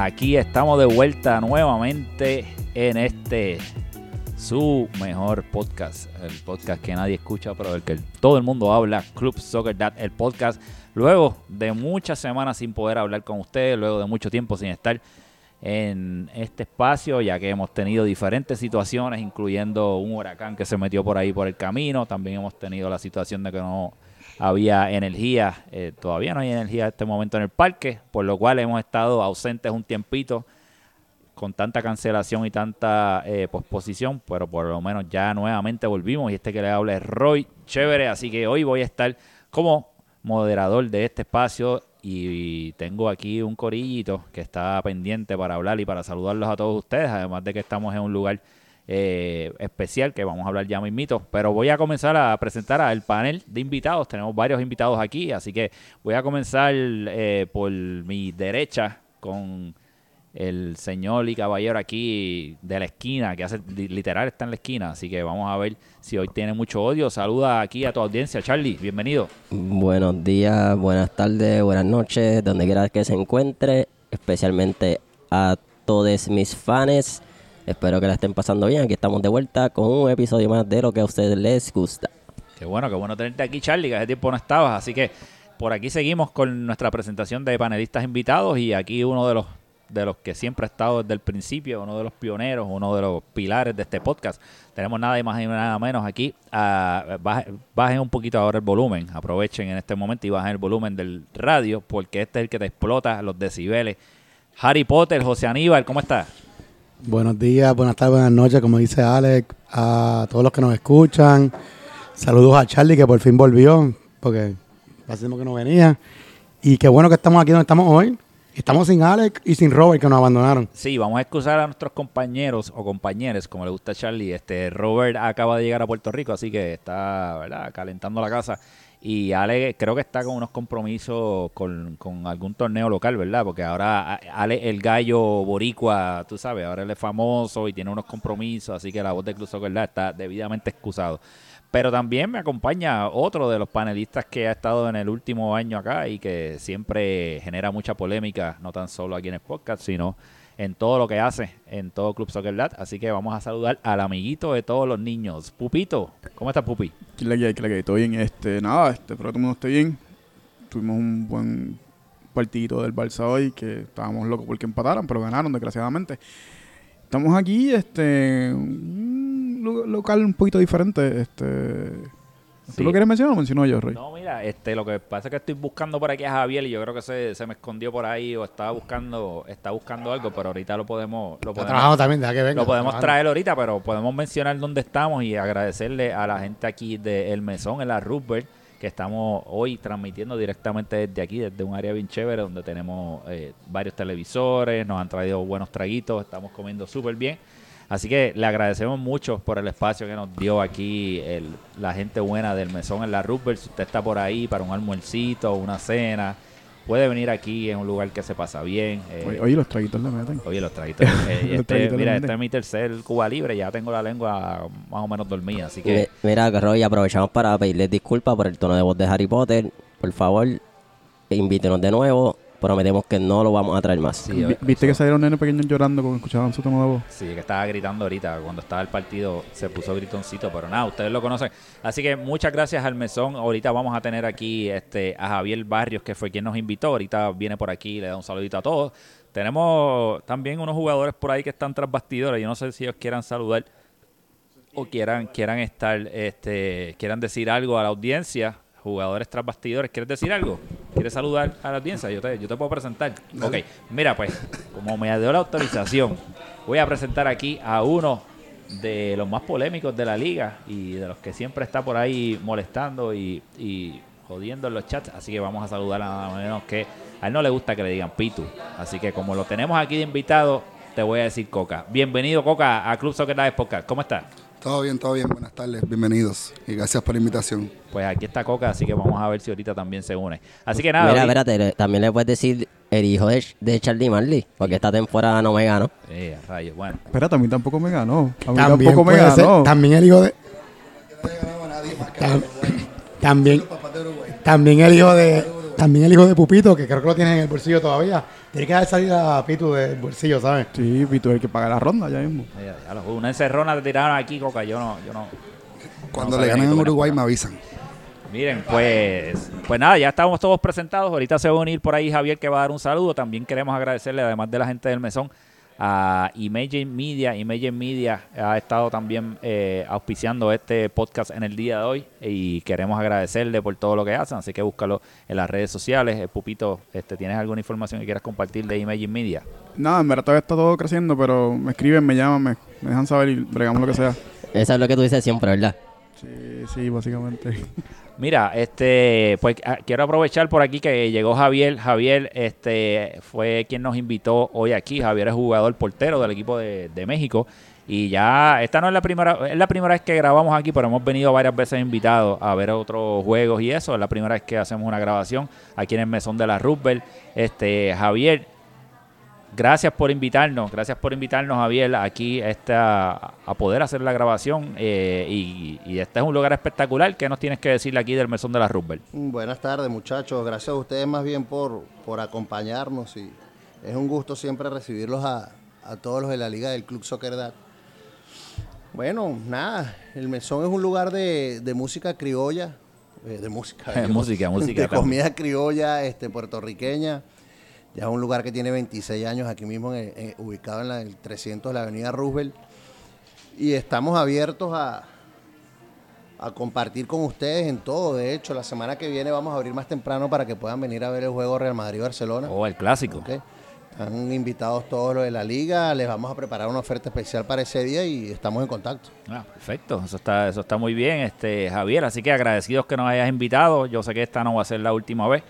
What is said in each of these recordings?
Aquí estamos de vuelta nuevamente en este su mejor podcast, el podcast que nadie escucha, pero del que todo el mundo habla, Club Soccer Dad, el podcast. Luego de muchas semanas sin poder hablar con ustedes, luego de mucho tiempo sin estar en este espacio, ya que hemos tenido diferentes situaciones, incluyendo un huracán que se metió por ahí por el camino. También hemos tenido la situación de que no había energía, eh, todavía no hay energía en este momento en el parque, por lo cual hemos estado ausentes un tiempito con tanta cancelación y tanta eh, posposición, pero por lo menos ya nuevamente volvimos y este que le habla es Roy Chévere, así que hoy voy a estar como moderador de este espacio y tengo aquí un corillito que está pendiente para hablar y para saludarlos a todos ustedes, además de que estamos en un lugar eh, especial que vamos a hablar ya mismito. Pero voy a comenzar a presentar al panel de invitados. Tenemos varios invitados aquí, así que voy a comenzar eh, por mi derecha con el señor y caballero aquí de la esquina, que hace literal está en la esquina, así que vamos a ver si hoy tiene mucho odio. Saluda aquí a tu audiencia, Charlie, bienvenido. Buenos días, buenas tardes, buenas noches, donde quiera que se encuentre, especialmente a todos mis fans. Espero que la estén pasando bien. Aquí estamos de vuelta con un episodio más de lo que a ustedes les gusta. Qué bueno, qué bueno tenerte aquí, Charlie, que hace tiempo no estabas, así que por aquí seguimos con nuestra presentación de panelistas invitados y aquí uno de los de los que siempre ha estado desde el principio, uno de los pioneros, uno de los pilares de este podcast. Tenemos nada más y nada menos aquí. Uh, bajen, un poquito ahora el volumen, aprovechen en este momento y bajen el volumen del radio, porque este es el que te explota los decibeles. Harry Potter, José Aníbal, ¿cómo estás? Buenos días, buenas tardes, buenas noches, como dice Alex, a todos los que nos escuchan. Saludos a Charlie que por fin volvió, porque hace tiempo que no venía. Y qué bueno que estamos aquí donde estamos hoy, Estamos sin Alex y sin Robert que nos abandonaron. Sí, vamos a excusar a nuestros compañeros o compañeros, como le gusta a Charlie. Este Robert acaba de llegar a Puerto Rico, así que está ¿verdad? calentando la casa. Y Ale creo que está con unos compromisos con, algún torneo local, ¿verdad? Porque ahora Ale, el gallo boricua, tú sabes, ahora él es famoso y tiene unos compromisos, así que la voz de Club ¿verdad? está debidamente excusado. Pero también me acompaña otro de los panelistas que ha estado en el último año acá y que siempre genera mucha polémica, no tan solo aquí en el podcast, sino en todo lo que hace en todo Club Soccer Lat. Así que vamos a saludar al amiguito de todos los niños, Pupito. ¿Cómo estás, Pupi? ¿Qué le hay? ¿Qué le ¿Todo bien? Este, nada, este, espero que todo el mundo esté bien. Tuvimos un buen partidito del Barça hoy, que estábamos locos porque empataran, pero ganaron, desgraciadamente. Estamos aquí, este, un local un poquito diferente, este... ¿Tú lo quieres mencionar o mencionó yo, Rey? No, mira, este, lo que pasa es que estoy buscando por aquí a Javier y yo creo que se, se me escondió por ahí o estaba buscando está buscando algo, pero ahorita lo podemos... Lo podemos, también, que venga, Lo podemos traer ahorita, pero podemos mencionar dónde estamos y agradecerle a la gente aquí de El Mesón, en la Rupert, que estamos hoy transmitiendo directamente desde aquí, desde un área bien chévere, donde tenemos eh, varios televisores, nos han traído buenos traguitos, estamos comiendo súper bien. Así que le agradecemos mucho por el espacio que nos dio aquí el, la gente buena del mesón en la Rupert. Si usted está por ahí para un almuercito una cena, puede venir aquí en un lugar que se pasa bien. Eh, oye, los traguitos le meten. Oye, los traguitos. Eh, este, mira, este es mi tercer Cuba Libre, ya tengo la lengua más o menos dormida, así que... Mira, Roy, aprovechamos para pedirles disculpas por el tono de voz de Harry Potter. Por favor, invítenos de nuevo prometemos que no lo vamos a traer más. ¿Viste que salieron nenes pequeños llorando cuando escuchaban su tono de voz? Sí, que estaba gritando ahorita. Cuando estaba el partido se puso gritoncito, pero nada, ustedes lo conocen. Así que muchas gracias al mesón. Ahorita vamos a tener aquí este a Javier Barrios, que fue quien nos invitó. Ahorita viene por aquí, le da un saludito a todos. Tenemos también unos jugadores por ahí que están tras bastidores. Yo no sé si ellos quieran saludar o quieran, quieran estar, este, quieran decir algo a la audiencia jugadores tras bastidores. ¿Quieres decir algo? ¿Quieres saludar a la audiencia? Yo te, yo te puedo presentar. Ok, mira pues, como me dio la autorización, voy a presentar aquí a uno de los más polémicos de la liga y de los que siempre está por ahí molestando y, jodiendo en los chats. Así que vamos a saludar a nada menos que a él no le gusta que le digan Pitu. Así que como lo tenemos aquí de invitado, te voy a decir Coca. Bienvenido Coca a Club Soccer Live Podcast. ¿Cómo estás? Todo bien, todo bien. Buenas tardes, bienvenidos y gracias por la invitación. Pues aquí está Coca, así que vamos a ver si ahorita también se une. Así que nada. Mira, espérate, también le puedes decir el hijo de, de Charlie Marley, porque esta temporada no me ganó. Sí, rayos, bueno. Espérate, a mí tampoco me ganó. A mí también tampoco me ganó. también el hijo de. también, también el hijo de también el hijo de Pupito, que creo que lo tienes en el bolsillo todavía. Tiene que dar salida a Pitu del bolsillo, ¿sabes? Sí, Pito, hay que pagar la ronda ya mismo. Ya, ya lo- una encerrona te tiraron aquí, Coca. Yo no, yo no. Cuando No le ganen en Uruguay me avisan. Miren, pues, pues nada, ya estamos todos presentados. Ahorita se va a unir por ahí Javier que va a dar un saludo. También queremos agradecerle, además de la gente del mesón, a Imagine Media. Imagine Media ha estado también eh, auspiciando este podcast en el día de hoy y queremos agradecerle por todo lo que hacen. Así que búscalo en las redes sociales. Eh, Pupito, este, ¿tienes alguna información que quieras compartir de Imagine Media? Nada, en verdad todavía está todo creciendo, pero me escriben, me llaman, me, me dejan saber y bregamos lo que sea. Eso es lo que tú dices siempre, ¿verdad? Sí, sí, básicamente. Mira, este, pues ah, quiero aprovechar por aquí que llegó Javier. Javier, este, fue quien nos invitó hoy aquí. Javier es jugador portero del equipo de, México. Y ya, esta no es la primera, es la primera vez que grabamos aquí, pero hemos venido varias veces invitados a ver otros juegos y eso. Es la primera vez que hacemos una grabación aquí en el mesón de la Roosevelt. Este, Javier, gracias por invitarnos, gracias por invitarnos, Javier, aquí esta, a poder hacer la grabación. eh, y, y este es un lugar espectacular. ¿Qué nos tienes que decirle aquí del mesón de la Roosevelt? Buenas tardes muchachos, gracias a ustedes más bien por, por acompañarnos y es un gusto siempre recibirlos a, a todos los de la Liga del Club Soccer Dad. Bueno, nada, el mesón es un lugar de, de música criolla, eh, de música, Eh, música, música, de comida criolla este, puertorriqueña. Ya es un lugar que tiene 26 años aquí mismo, en- en- ubicado en la, el 300 de la avenida Roosevelt. Y estamos abiertos a, a compartir con ustedes en todo. De hecho, la semana que viene vamos a abrir más temprano para que puedan venir a ver el juego Real Madrid-Barcelona. Oh, el clásico. ¿ok? Están invitados todos los de la liga. Les vamos a preparar una oferta especial para ese día y estamos en contacto. Ah, perfecto, eso está, eso está muy bien, este Javier. Así que agradecidos que nos hayas invitado. Yo sé que esta no va a ser la última vez.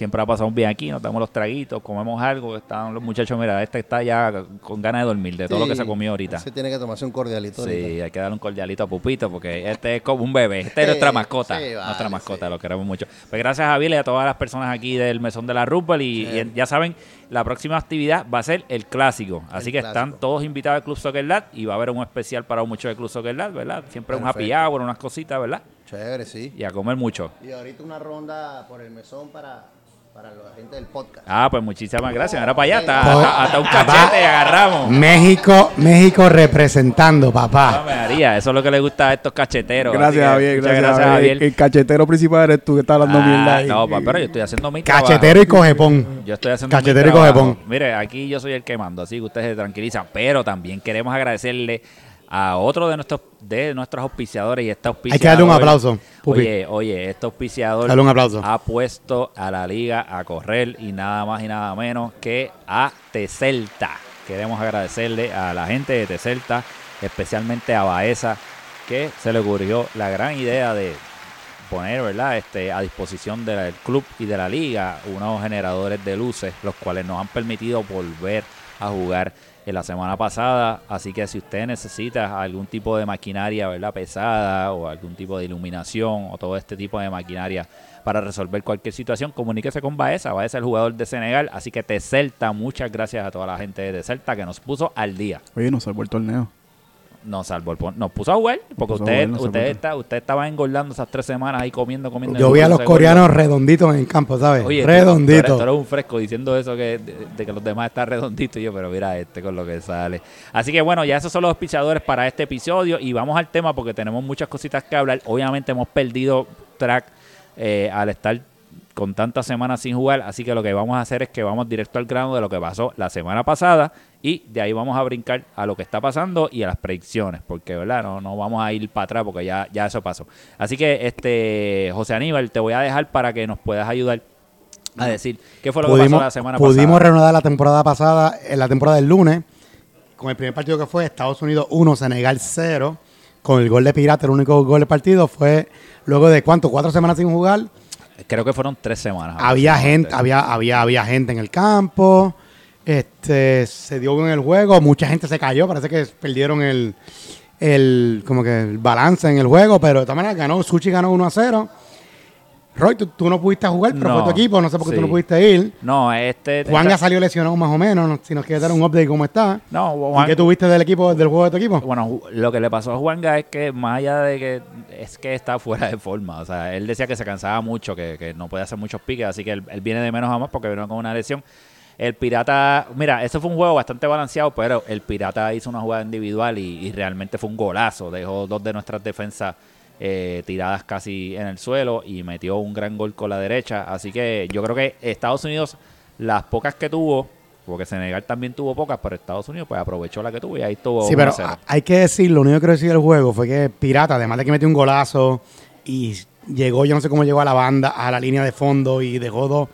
Siempre ha pasado bien aquí, nos damos los traguitos, comemos algo. Están los muchachos, mira, este está ya con ganas de dormir de todo lo que se comió ahorita. Se tiene que tomarse un cordialito. Sí, ahorita. hay que darle un cordialito a Pupito porque este es como un bebé. Este es nuestra mascota. sí, nuestra mascota, sí. lo queremos mucho. Pues gracias a Javier y a todas las personas aquí del Mesón de la Rupel. Y, y ya saben, la próxima actividad va a ser el clásico. Así El que están todos invitados al Club Soccer Lab y va a haber un especial para muchos del Club Soccer Lab, ¿verdad? Siempre un happy hour, unas cositas, ¿verdad? Chévere, sí. Y a comer mucho. Y ahorita una ronda por el mesón para, para la gente del podcast. Ah, pues muchísimas gracias. Ahora para allá, hasta, hasta- hasta un papá. cachete agarramos. México, México representando, papá. Ave María, eso es lo que le gusta a estos cacheteros. Gracias, que Javier. muchas Gracias, Javier. El cachetero principal eres tú que estás hablando Ah, mierda ahí. no, pa, pero yo estoy haciendo mi trabajo. Cachetero y cogepón. Yo estoy haciendo Cachetero mi y cogepón. Mire, aquí yo soy el que mando, así que ustedes se tranquilizan. Pero también queremos agradecerle a otro de nuestros de nuestros auspiciadores y este auspiciador. Hay que darle un aplauso, Pupi. Oye, oye, este auspiciador Dale un aplauso. ha puesto a la liga a correr y nada más y nada menos que a Tecelta. Queremos agradecerle a la gente de Tecelta, especialmente a Baeza, que se le ocurrió la gran idea de poner ¿verdad? Este, a disposición del club y de la liga unos generadores de luces, los cuales nos han permitido volver a jugar en la semana pasada. Así que si usted necesita algún tipo de maquinaria ¿verdad? pesada o algún tipo de iluminación o todo este tipo de maquinaria para resolver cualquier situación, comuníquese con Baeza. Baeza es el jugador de Senegal. Así que Tecelta, muchas gracias a toda la gente de Tecelta que nos puso al día. Oye, nos salvó el torneo. Nos salvó el pon- nos puso a jugar porque usted, jugar, usted, está, usted estaba engordando esas tres semanas ahí comiendo, comiendo. Yo vi a los coreanos redonditos en el campo, ¿sabes? Oye, tú eres, redonditos. un fresco diciendo eso que de, de que los demás están redonditos y yo, pero mira este con lo que sale. Así que bueno, ya esos son los auspiciadores para este episodio y vamos al tema porque tenemos muchas cositas que hablar. Obviamente hemos perdido track eh, al estar con tantas semanas sin jugar, así que lo que vamos a hacer es que vamos directo al grano de lo que pasó la semana pasada y de ahí vamos a brincar a lo que está pasando y a las predicciones, porque verdad no, no vamos a ir para atrás porque ya, ya eso pasó. Así que este José Aníbal, te voy a dejar para que nos puedas ayudar a decir qué fue lo que pasó Pudimos, la semana pudimos pasada. reanudar la temporada pasada, en la temporada del lunes, con el primer partido que fue Estados Unidos 1, Senegal 0, con el gol de Pirata, el único gol del partido fue luego de cuánto, cuatro semanas sin jugar. Creo que fueron tres semanas. Había gente, había, había, había gente en el campo, este, se dio en el juego, mucha gente se cayó, parece que perdieron el, el, como que el balance en el juego, pero de todas maneras ganó, Suchi ganó 1 a 0. Roy, tú, tú no pudiste jugar, pero No, fue tu equipo, no sé por qué sí. tú no pudiste ir. No, este... Juanga esta- salió lesionado más o menos, no- si nos quieres dar un update cómo está. No, ¿Y Juan- qué tuviste del equipo, del juego de tu equipo? Bueno, lo que le pasó a Juanga es que más allá de que es que está fuera de forma, o sea, él decía que se cansaba mucho, que, que no podía hacer muchos piques, así que él, él viene de menos a más porque vino con una lesión. El Pirata, mira, ese fue un juego bastante balanceado, pero el Pirata hizo una jugada individual y, y realmente fue un golazo. Dejó dos de nuestras defensas eh, tiradas casi en el suelo y metió un gran gol con la derecha. Así que yo creo que Estados Unidos, las pocas que tuvo, porque Senegal también tuvo pocas, pero Estados Unidos pues aprovechó la que tuvo y ahí tuvo Sí, pero 1-0. a- hay que decir, lo único que quiero decir del juego fue que Pirata, además de que metió un golazo y llegó, yo no sé cómo llegó a la banda, a la línea de fondo y dejó dos,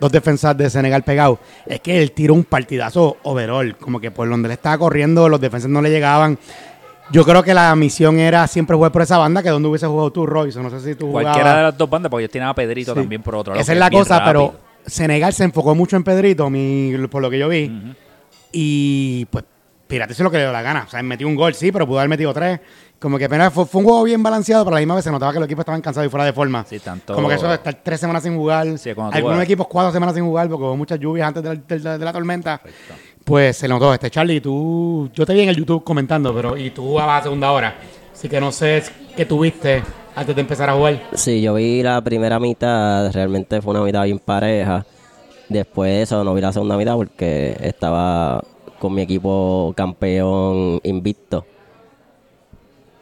dos defensas de Senegal pegados, es que él tiró un partidazo overall, como que por donde él estaba corriendo, los defensas no le llegaban. Yo creo que la misión era siempre jugar por esa banda, que donde hubiese jugado tú, Royce, no sé si tú Cualquiera de las dos bandas, porque ellos tienen a Pedrito Sí. también por otro lado. Esa es la cosa, pero. Senegal se enfocó mucho en Pedrito, mi- por lo que yo vi. Y pues, Pirata hizo lo que le dio la gana. O sea, metió un gol, sí, pero pudo haber metido tres. Como que apenas fue, fue un juego bien balanceado, pero a la misma vez se notaba que los equipos estaban cansados y fuera de forma. Sí, tanto- Como que eso de estar tres semanas sin jugar. Sí, algunos equipos cuatro semanas sin jugar porque hubo muchas lluvias antes de la, de la- de la tormenta. Correcto. Pues se notó. Este Charlie, tú, yo te vi en el YouTube comentando, pero y tú a segunda hora. Así que no sé qué tuviste antes de empezar a jugar. Sí, yo vi la primera mitad, realmente fue una mitad bien pareja. Después de eso no vi la segunda mitad porque estaba con mi equipo campeón invicto.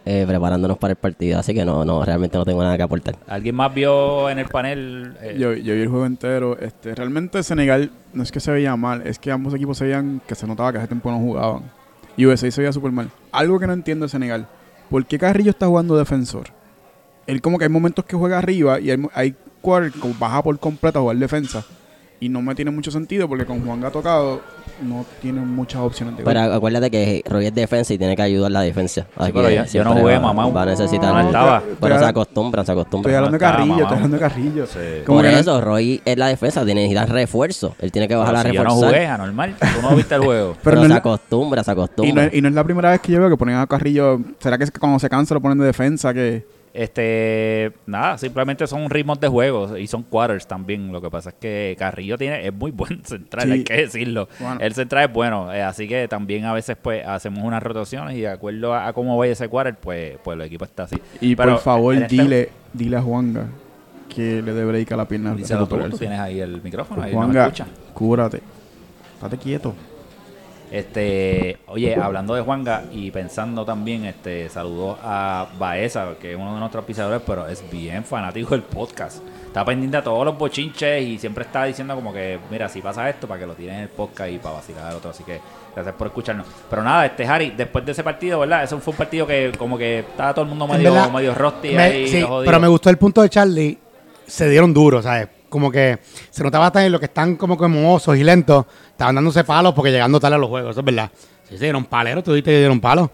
Eh, preparándonos para el partido, así que no, no, realmente no tengo nada que aportar. ¿Alguien más vio en el panel? eh, Yo, yo vi el juego entero. Este, realmente Senegal no es que se veía mal, es que ambos equipos se veían que se notaba que hace tiempo no jugaban. Y USA se veía súper mal. Algo que no entiendo de Senegal. ¿Por qué Carrillo está jugando defensor? Él como que hay momentos que juega arriba y hay, hay que baja por completo a jugar defensa. Y no me tiene mucho sentido porque con Juan ha tocado no tiene muchas opciones de gol. Pero acuérdate que Roy es defensa y tiene que ayudar la defensa. Así pero que yo- no jugué, va- mamá. Va a necesitar. No estaba. Pero se Estoy- acostumbran, se Estoy acostumbran. hablando de Carrillo, estoy hablando de Carrillo. Sí. Como Por que no- eso, Roy es la defensa, tiene necesitan refuerzo. Él tiene que bajar pero a si yo no reforzar. jugué, anormal. Tú no viste el juego. pero no se la- acostumbra, se Y no, acostumbra. es- y no es la primera vez que yo veo que ponen a Carrillo. ¿Será que cuando se cansa lo ponen de defensa? que Este, nada, simplemente son ritmos de juego y son quarters también. Lo que pasa es que Carrillo tiene, es muy buen central, Sí. hay que decirlo. Bueno. El central es bueno, eh, así que también a veces pues hacemos unas rotaciones y de acuerdo a, a cómo vaya ese quarter, pues, pues el equipo está así. Y Pero por favor, en este- dile, dile a Juanga que le dé break a la pierna. Tú, tú tienes ahí el micrófono, ahí no me Juanga, escucha. cúbrate. Estate quieto. Este, oye, hablando de Juanga y pensando también, este, saludó a Baeza, que es uno de nuestros pisadores, pero es bien fanático del podcast. Está pendiente a todos los bochinches y siempre está diciendo como que, mira, si pasa esto, para que lo tires en el podcast y para vacilar al otro. Así que gracias por escucharnos. Pero nada, este Harry, después de ese partido, ¿verdad? Eso fue un partido que como que estaba todo el mundo medio, verdad, medio rusty me- ahí. sí, pero me gustó el punto de Charlie. Se dieron duro, ¿sabes? Como que se notaba también los que están como como osos y lentos. Estaban dándose palos porque llegando tarde a los juegos, eso es verdad. Sí, se dieron paleros, tú dijiste que dieron palos.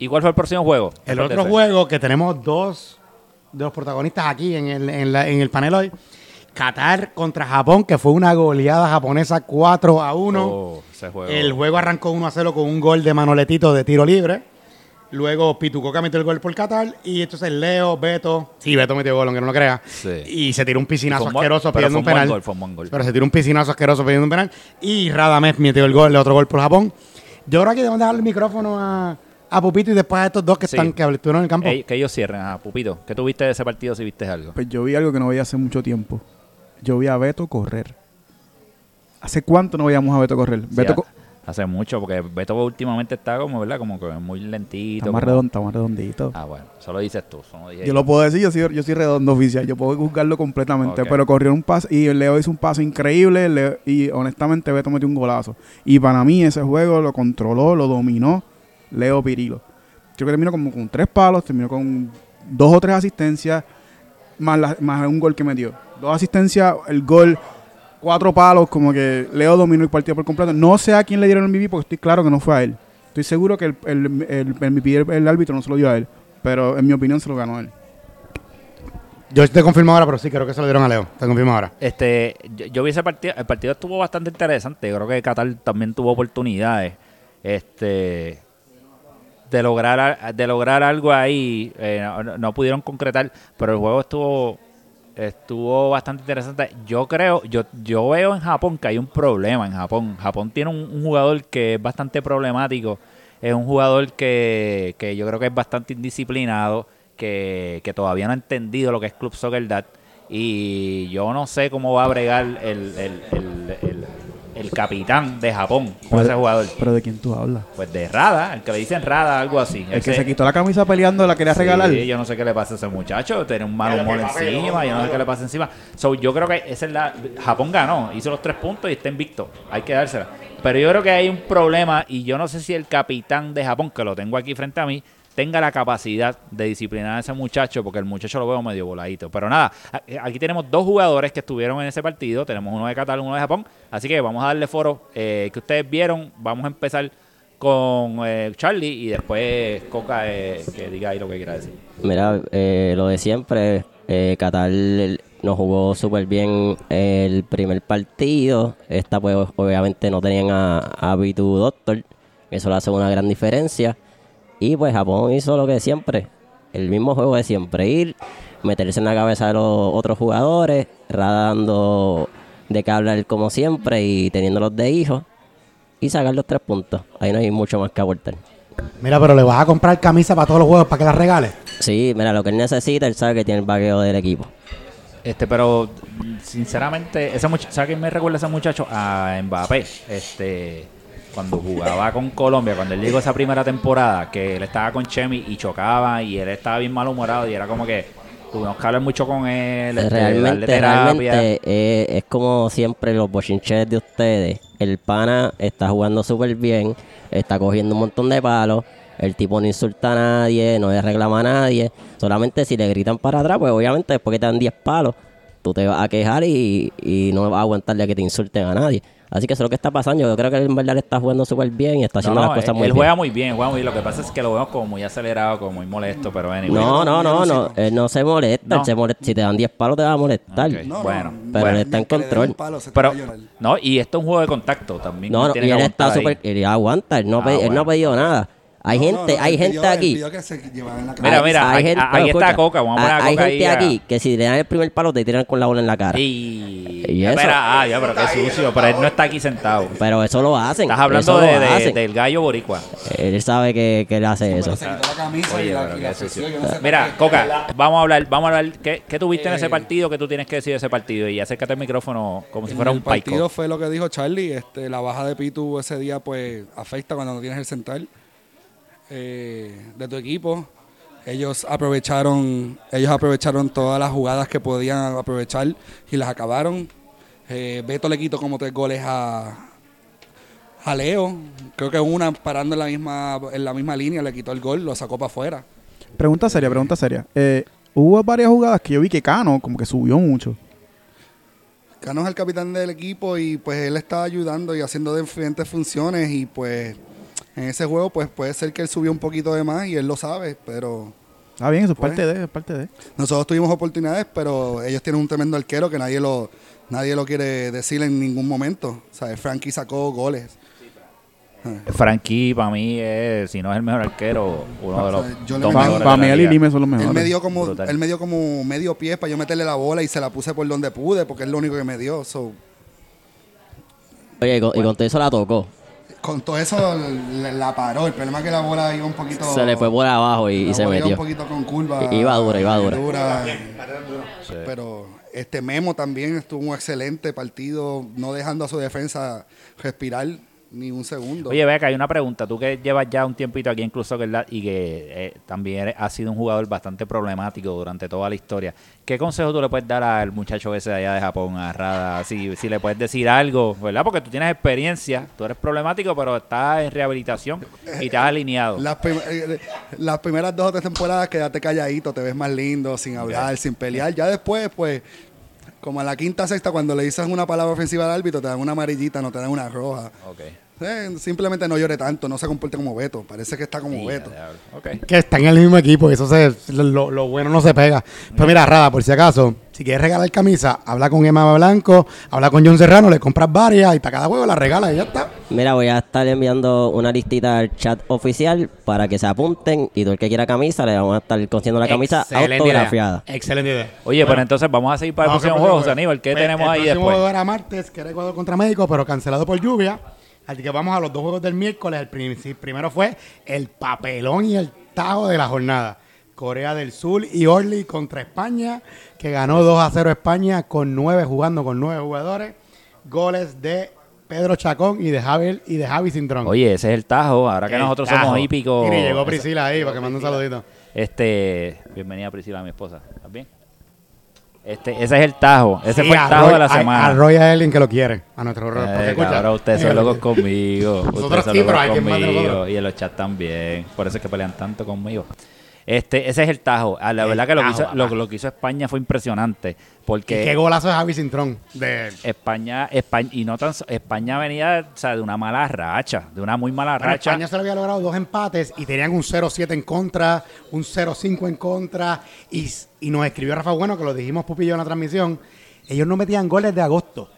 ¿Y cuál fue el próximo juego? El otro juego que tenemos dos de los protagonistas aquí en el, en la- en el panel hoy. Qatar contra Japón, que fue una goleada japonesa 4 a 1. Oh, ese juego. El juego arrancó 1 a 0 con un gol de Manoletito de tiro libre. Luego Pitucoca metió el gol por Qatar. Y entonces Leo, Beto. Sí, Beto metió gol, aunque no lo crea. Sí. Y se tiró un piscinazo asqueroso pero pidiendo fue un penal. gol, fue un buen gol. Pero se tiró un piscinazo asqueroso pidiendo un penal. Y Radamés metió el gol, el otro gol por Japón. Yo creo que debemos dejarle el micrófono a, a Pupito y después a estos dos que Sí. están que estuvieron en el campo. Ey, que ellos cierren. Ah, Pupito, ¿qué tuviste de ese partido si viste algo? Pues yo vi algo que no veía hace mucho tiempo. Yo vi a Beto correr. ¿Hace cuánto no veíamos a Beto correr? Sí, Beto hace mucho, porque Beto últimamente está como, ¿verdad? Como que muy lentito. está más como- redondo, más redondito. Ah, bueno, eso lo dices tú. eso no dije Yo lo puedo decir, yo soy, yo soy redondo oficial, yo puedo juzgarlo completamente, pero corrió un paso y Leo hizo un paso increíble Leo- y honestamente Beto metió un golazo. Y para mí ese juego lo controló, lo dominó Leo Pirilo. Creo que terminó como con tres palos, terminó con dos o tres asistencias, más, la- más un gol que metió. Dos asistencias, el gol, cuatro palos, como que Leo dominó el partido por completo. No sé a quién le dieron el MVP porque estoy claro que no fue a él. Estoy seguro que el, el, el, el MVP el- el árbitro no se lo dio a él, pero en mi opinión se lo ganó él. Yo te confirmo ahora, pero sí, creo que se lo dieron a Leo. Te confirmo ahora. Este, yo, yo vi ese partido, el partido estuvo bastante interesante. Yo creo que Qatar también tuvo oportunidades. Este de lograr a- de lograr algo ahí, eh, no- no pudieron concretar, pero el juego estuvo estuvo bastante interesante. Yo creo, yo, yo veo en Japón que hay un problema en Japón. Japón tiene un, un jugador que es bastante problemático. Es un jugador que, que yo creo que es bastante indisciplinado, que, que todavía no ha entendido lo que es Club Soccer Dad. Y yo no sé cómo va a bregar el, el- capitán de Japón con ese jugador. Pero ¿de quién tú hablas? Pues de Rada, el que le dicen Rada, algo así. El que se quitó la camisa peleando la quería regalar. Sí, yo no sé qué le pasa a ese muchacho, tiene un mal humor encima, yo no sé qué le pasa encima. So, yo creo que esa es la Japón ganó, hizo los tres puntos y está invicto. Hay que dársela. Pero yo creo que hay un problema y yo no sé si el capitán de Japón, que lo tengo aquí frente a mí, tenga la capacidad de disciplinar a ese muchacho, porque el muchacho lo veo medio voladito. Pero nada, a- aquí tenemos dos jugadores que estuvieron en ese partido, tenemos uno de Qatar, uno de Japón, así que vamos a darle foro eh, que ustedes vieron, vamos a empezar con eh, Charlie y después Coca eh, que diga ahí lo que quiera decir. Mira, eh, lo de siempre, eh, Qatar nos jugó súper bien el primer partido. Esta pues obviamente no tenían a, a Bitu Doctor, eso le hace una gran diferencia. Y pues Japón hizo lo que siempre, el mismo juego de siempre, ir, meterse en la cabeza de los otros jugadores, Rada dando de qué hablar como siempre y teniéndolos de hijos y sacar los tres puntos. Ahí no hay mucho más que aportar. Mira, pero le vas a comprar camisa para todos los juegos para que las regales. Sí, mira, lo que él necesita, él sabe que tiene el vaqueo del equipo. Este, pero sinceramente, ese muchacho, ¿sabes quién me recuerda a ese muchacho? A Mbappé. Este, cuando jugaba con Colombia, cuando él llegó esa primera temporada, que él estaba con Chemi y chocaba y él estaba bien malhumorado y era como que tuvimos que hablar mucho con él, este, realmente, realmente eh, es como siempre los bochinches de ustedes. El pana está jugando súper bien, está cogiendo un montón de palos. El tipo no insulta a nadie, no le reclama a nadie. Solamente si le gritan para atrás, pues obviamente después que te dan 10 palos, tú te vas a quejar y, y no vas a aguantarle a que te insulten a nadie. Así que eso es lo que está pasando. Yo creo que él en verdad le está jugando súper bien y está haciendo no, las cosas él, muy él bien. juega muy bien, juega muy bien. Lo que pasa es que lo vemos como muy acelerado, como muy molesto, pero anyway. No, no, no, no. Él no se molesta. No. él se molesta. Si te dan 10 palos, te va a molestar. Ok. No, Bueno, no, pero bueno, él está en control. palo, Pero, no, y esto es un juego de contacto también. No, no, tiene y él está súper. Él aguanta, él no, Ah, pe- él no ha pedido nada. Hay No, gente, no, no, hay gente pidió- aquí. pidió que se llevaran la Mira, mira, hay ahí- gente- ahí está Coca, vamos a poner a hay Coca ahí gente aquí que si le dan el primer palo te tiran con la bola en la cara. Y, Y eso. Espera, ah, ya, pero qué sucio. Pero él no está aquí sentado. Pero eso lo hacen. Estás hablando de, de- hacen. del gallo boricua. Él sabe que, que él hace eso. Qué Mira, qué. Coca, vamos a hablar, vamos a hablar. ¿Qué, qué tuviste en ese Eh, partido que tú tienes que decir de ese partido? Y acércate al micrófono como si fuera el un partido paico. fue lo que dijo Charlie, este, la baja de Pitu ese día pues afecta cuando no tienes el central eh, de tu equipo. Ellos aprovecharon, ellos aprovecharon todas las jugadas que podían aprovechar y las acabaron. Eh, Beto le quitó como tres goles a, a Leo. Creo que una parando en la misma, en la misma línea le quitó el gol, lo sacó para afuera. Pregunta seria, pregunta seria. Eh, hubo varias jugadas que yo vi que Cano como que subió mucho. Cano es el capitán del equipo y pues él está ayudando y haciendo diferentes funciones y pues en ese juego pues puede ser que él subió un poquito de más y él lo sabe, pero Está bien, eso es Pues. parte de, es parte de. nosotros tuvimos oportunidades, pero ellos tienen un tremendo arquero que nadie lo nadie lo quiere decir en ningún momento. O sea, Frankie sacó goles. Frankie, para mí, es, si no es el mejor arquero, uno de los O sea. Para mí él y. Lime son los Él mejores. me dio como Brutal. él me dio como medio pie para yo meterle la bola y se la puse por donde pude porque es lo único que me dio. So, Oye, y con, y con todo eso la tocó. Con todo eso la, la paró. El problema es que la bola iba un poquito Se le fue por abajo y, y se bola iba metió. un poquito con curva. I- iba dura, iba dura. Pero este Memo también estuvo un excelente partido, no dejando a su defensa respirar ni un segundo. Oye, que hay una pregunta. Tú que llevas ya un tiempito aquí en Club Soccer Dad y que eh, también has sido un jugador bastante problemático durante toda la historia. ¿Qué consejo tú le puedes dar al muchacho ese de allá de Japón, a Rada? Si, si le puedes decir algo, ¿verdad? Porque tú tienes experiencia, tú eres problemático, pero estás en rehabilitación y te has alineado. Las, prim- eh, las primeras dos o tres temporadas quédate calladito, te ves más lindo, sin hablar, sin pelear. Ya después, pues, como a la quinta sexta, cuando le dices una palabra ofensiva al árbitro, te dan una amarillita, no te dan una roja. Ok. Eh, simplemente no llore tanto, no se comporte como Beto. Parece que está como Sí, Beto. Que están en el mismo equipo y eso se, lo, lo bueno no se pega. Pero mira, Rada, por si acaso, si quieres regalar camisa, habla con Emma Blanco, habla con John Serrano, le compras varias y para cada juego la regalas y ya está. Mira, voy a estar enviando una listita al chat oficial para que se apunten y todo el que quiera camisa le vamos a estar consiguiendo la camisa Excelente autografiada. idea. Excelente idea. Oye, Bueno, pero entonces vamos a seguir para el próximo juego, José Aníbal. ¿Qué Pues, tenemos ahí El próximo después? juego era martes, que era Ecuador contra México, pero cancelado por lluvia. Así que vamos a los dos juegos del miércoles. El prim- primero fue el papelón y el tajo de la jornada. Corea del Sur y Orly contra España, que ganó 2 a 0 España con nueve, jugando con nueve jugadores. Goles de Pedro Chacón y de Javier y de Javi Cintrón. Oye, ese es el Tajo. Ahora que El nosotros tajo. somos hípicos. Mire, llegó Priscila ahí para que mande un saludito. Este, bienvenida Priscila, mi esposa. ¿Estás bien? Este, ese es el Tajo. Ese Sí, fue el Tajo Roy- de la semana. A Roy a Ellen que lo quiere. A nuestro Roy. Eh, escucha, cabrón, ustedes son locos conmigo. Nosotros ustedes son sí, pero locos hay conmigo. Y en los chats también. Por eso es que pelean tanto conmigo. Este, ese es el Tajo. Ah, la El verdad que lo que, Tajo, hizo, lo, papá. lo que hizo España fue impresionante. Porque Y qué golazo de Javi Cintrón. De, España, España, y no tan, España venía o sea, de una mala racha, de una muy mala racha. España solo había logrado dos empates y tenían un 0-7 en contra, un 0-5 en contra. Y, y nos escribió Rafa Bueno, que lo dijimos Pupillo en la transmisión. Ellos no metían goles de agosto,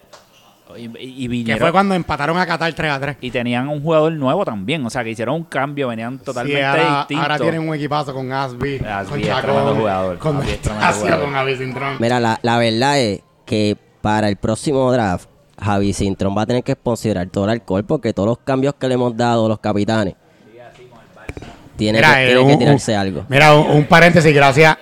Y, que fue cuando empataron a Qatar 3-3. y tenían un jugador nuevo también, o sea que hicieron un cambio, venían totalmente Sí, ahora, distintos. ahora tienen un equipazo con Asby, Asby con es tremendo jugador, con Asby con Javi Cintrón. Mira, la, la verdad es que para el próximo draft, Javi Cintrón va a tener que sponsorar todo el alcohol porque todos los cambios que le hemos dado a los capitanes tiene, Mira, que, eh, tiene que un- tirarse un- algo. Mira, un, un paréntesis, gracias.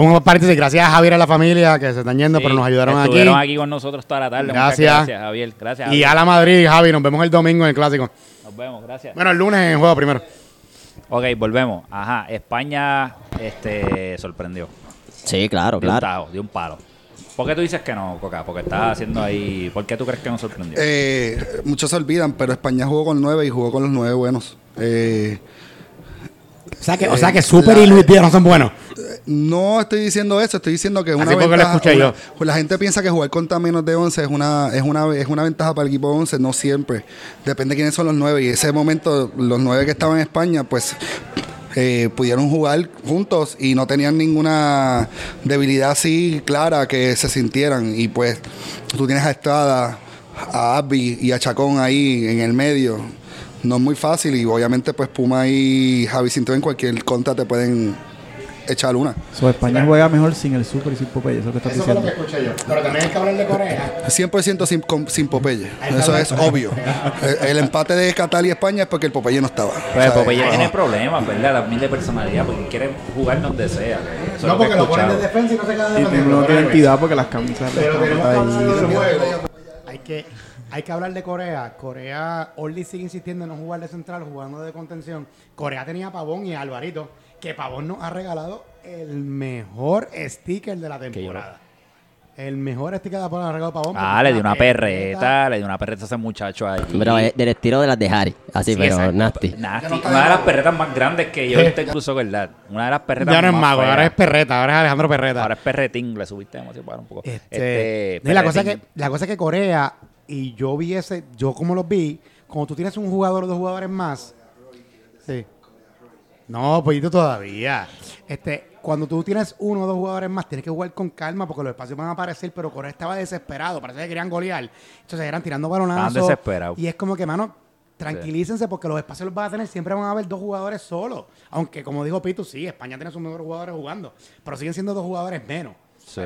Un paréntesis, gracias a Javier y a la familia que se están yendo, Sí, pero nos ayudaron aquí. Estuvieron aquí con nosotros toda la tarde. Muchas Gracias. gracias, Javier. Gracias. Y Javier. a la Madrid, Javi, nos vemos el domingo en el clásico. Nos vemos, gracias. Bueno, el lunes en juego primero. Ok, volvemos. Ajá, España este, sorprendió. Sí, claro, Dio un claro. tajo, dio un palo. ¿Por qué tú dices que no, Coca? Porque estás haciendo ahí... ¿Por qué tú crees que no sorprendió? Eh, muchos se olvidan, pero España jugó con nueve y jugó con los nueve buenos. Eh, O sea que, o Eh, sea que Super la- y Luis Díaz no son buenos. No estoy diciendo eso, estoy diciendo que una que ventaja. una- yo. la gente piensa que jugar contra menos de 11 es una, es una, es una ventaja para el equipo 11, no siempre. Depende de quiénes son los nueve. Y ese momento, los nueve que estaban en España, pues eh, pudieron jugar juntos y no tenían ninguna debilidad así clara que se sintieran. Y pues tú tienes a Estrada, a Abby y a Chacón ahí en el medio. No es muy fácil y obviamente pues Puma y Javi Cinto en cualquier contra te pueden echar una. So, España juega mejor sin el Super y sin Popeye, eso que estás Eso fue lo que escuché yo. Pero también hay que hablar de Corea. 100% sin, con- sin Popeye. Eso es obvio. El, el empate de Qatar y España es porque el Popeye no estaba. O sea, Popeye ajá. tiene problemas, ¿verdad? También de personalidad, porque quiere jugar donde sea. es No, porque lo ponen de defensa y no se queda Y defendiendo. no pero tiene anyway. entidad porque las camisas Pero tenemos que hablar del juego. Hay que, hay que hablar de Corea. Corea, Orly sigue insistiendo en no jugar de central, jugando de contención. Corea tenía a Pavón y a Alvarito, que Pavón nos ha regalado el mejor sticker de la temporada. El mejor sticker de la temporada ha regalado Pavón. Ah, le dio una perreta, le dio una perreta a ese muchacho ahí. Pero es del estilo de las de Harry. Así, Sí, pero exacto. nasty. Nasty. Una de las perretas más grandes que yo he visto incluso, ¿verdad? Una de las perretas Ya no es más mago, feas. ahora es Perreta, ahora es Alejandro Perreta. Ahora es perretín, le subiste demasiado para un poco. Este, Este, y la, cosa que, la cosa es que Corea, y yo vi ese, yo como los vi, como tú tienes un jugador o dos jugadores más. Sí. No, poquito todavía. Este, cuando tú tienes uno o dos jugadores más, tienes que jugar con calma porque los espacios van a aparecer, pero Corea estaba desesperado, parece que querían golear. Entonces eran tirando balonazos. Estaban desesperados. Y es como que, mano, tranquilícense porque los espacios los vas a tener, siempre van a haber dos jugadores solos. Aunque, como dijo Pito, sí, España tiene sus mejores jugadores jugando, pero siguen siendo dos jugadores menos. Sí.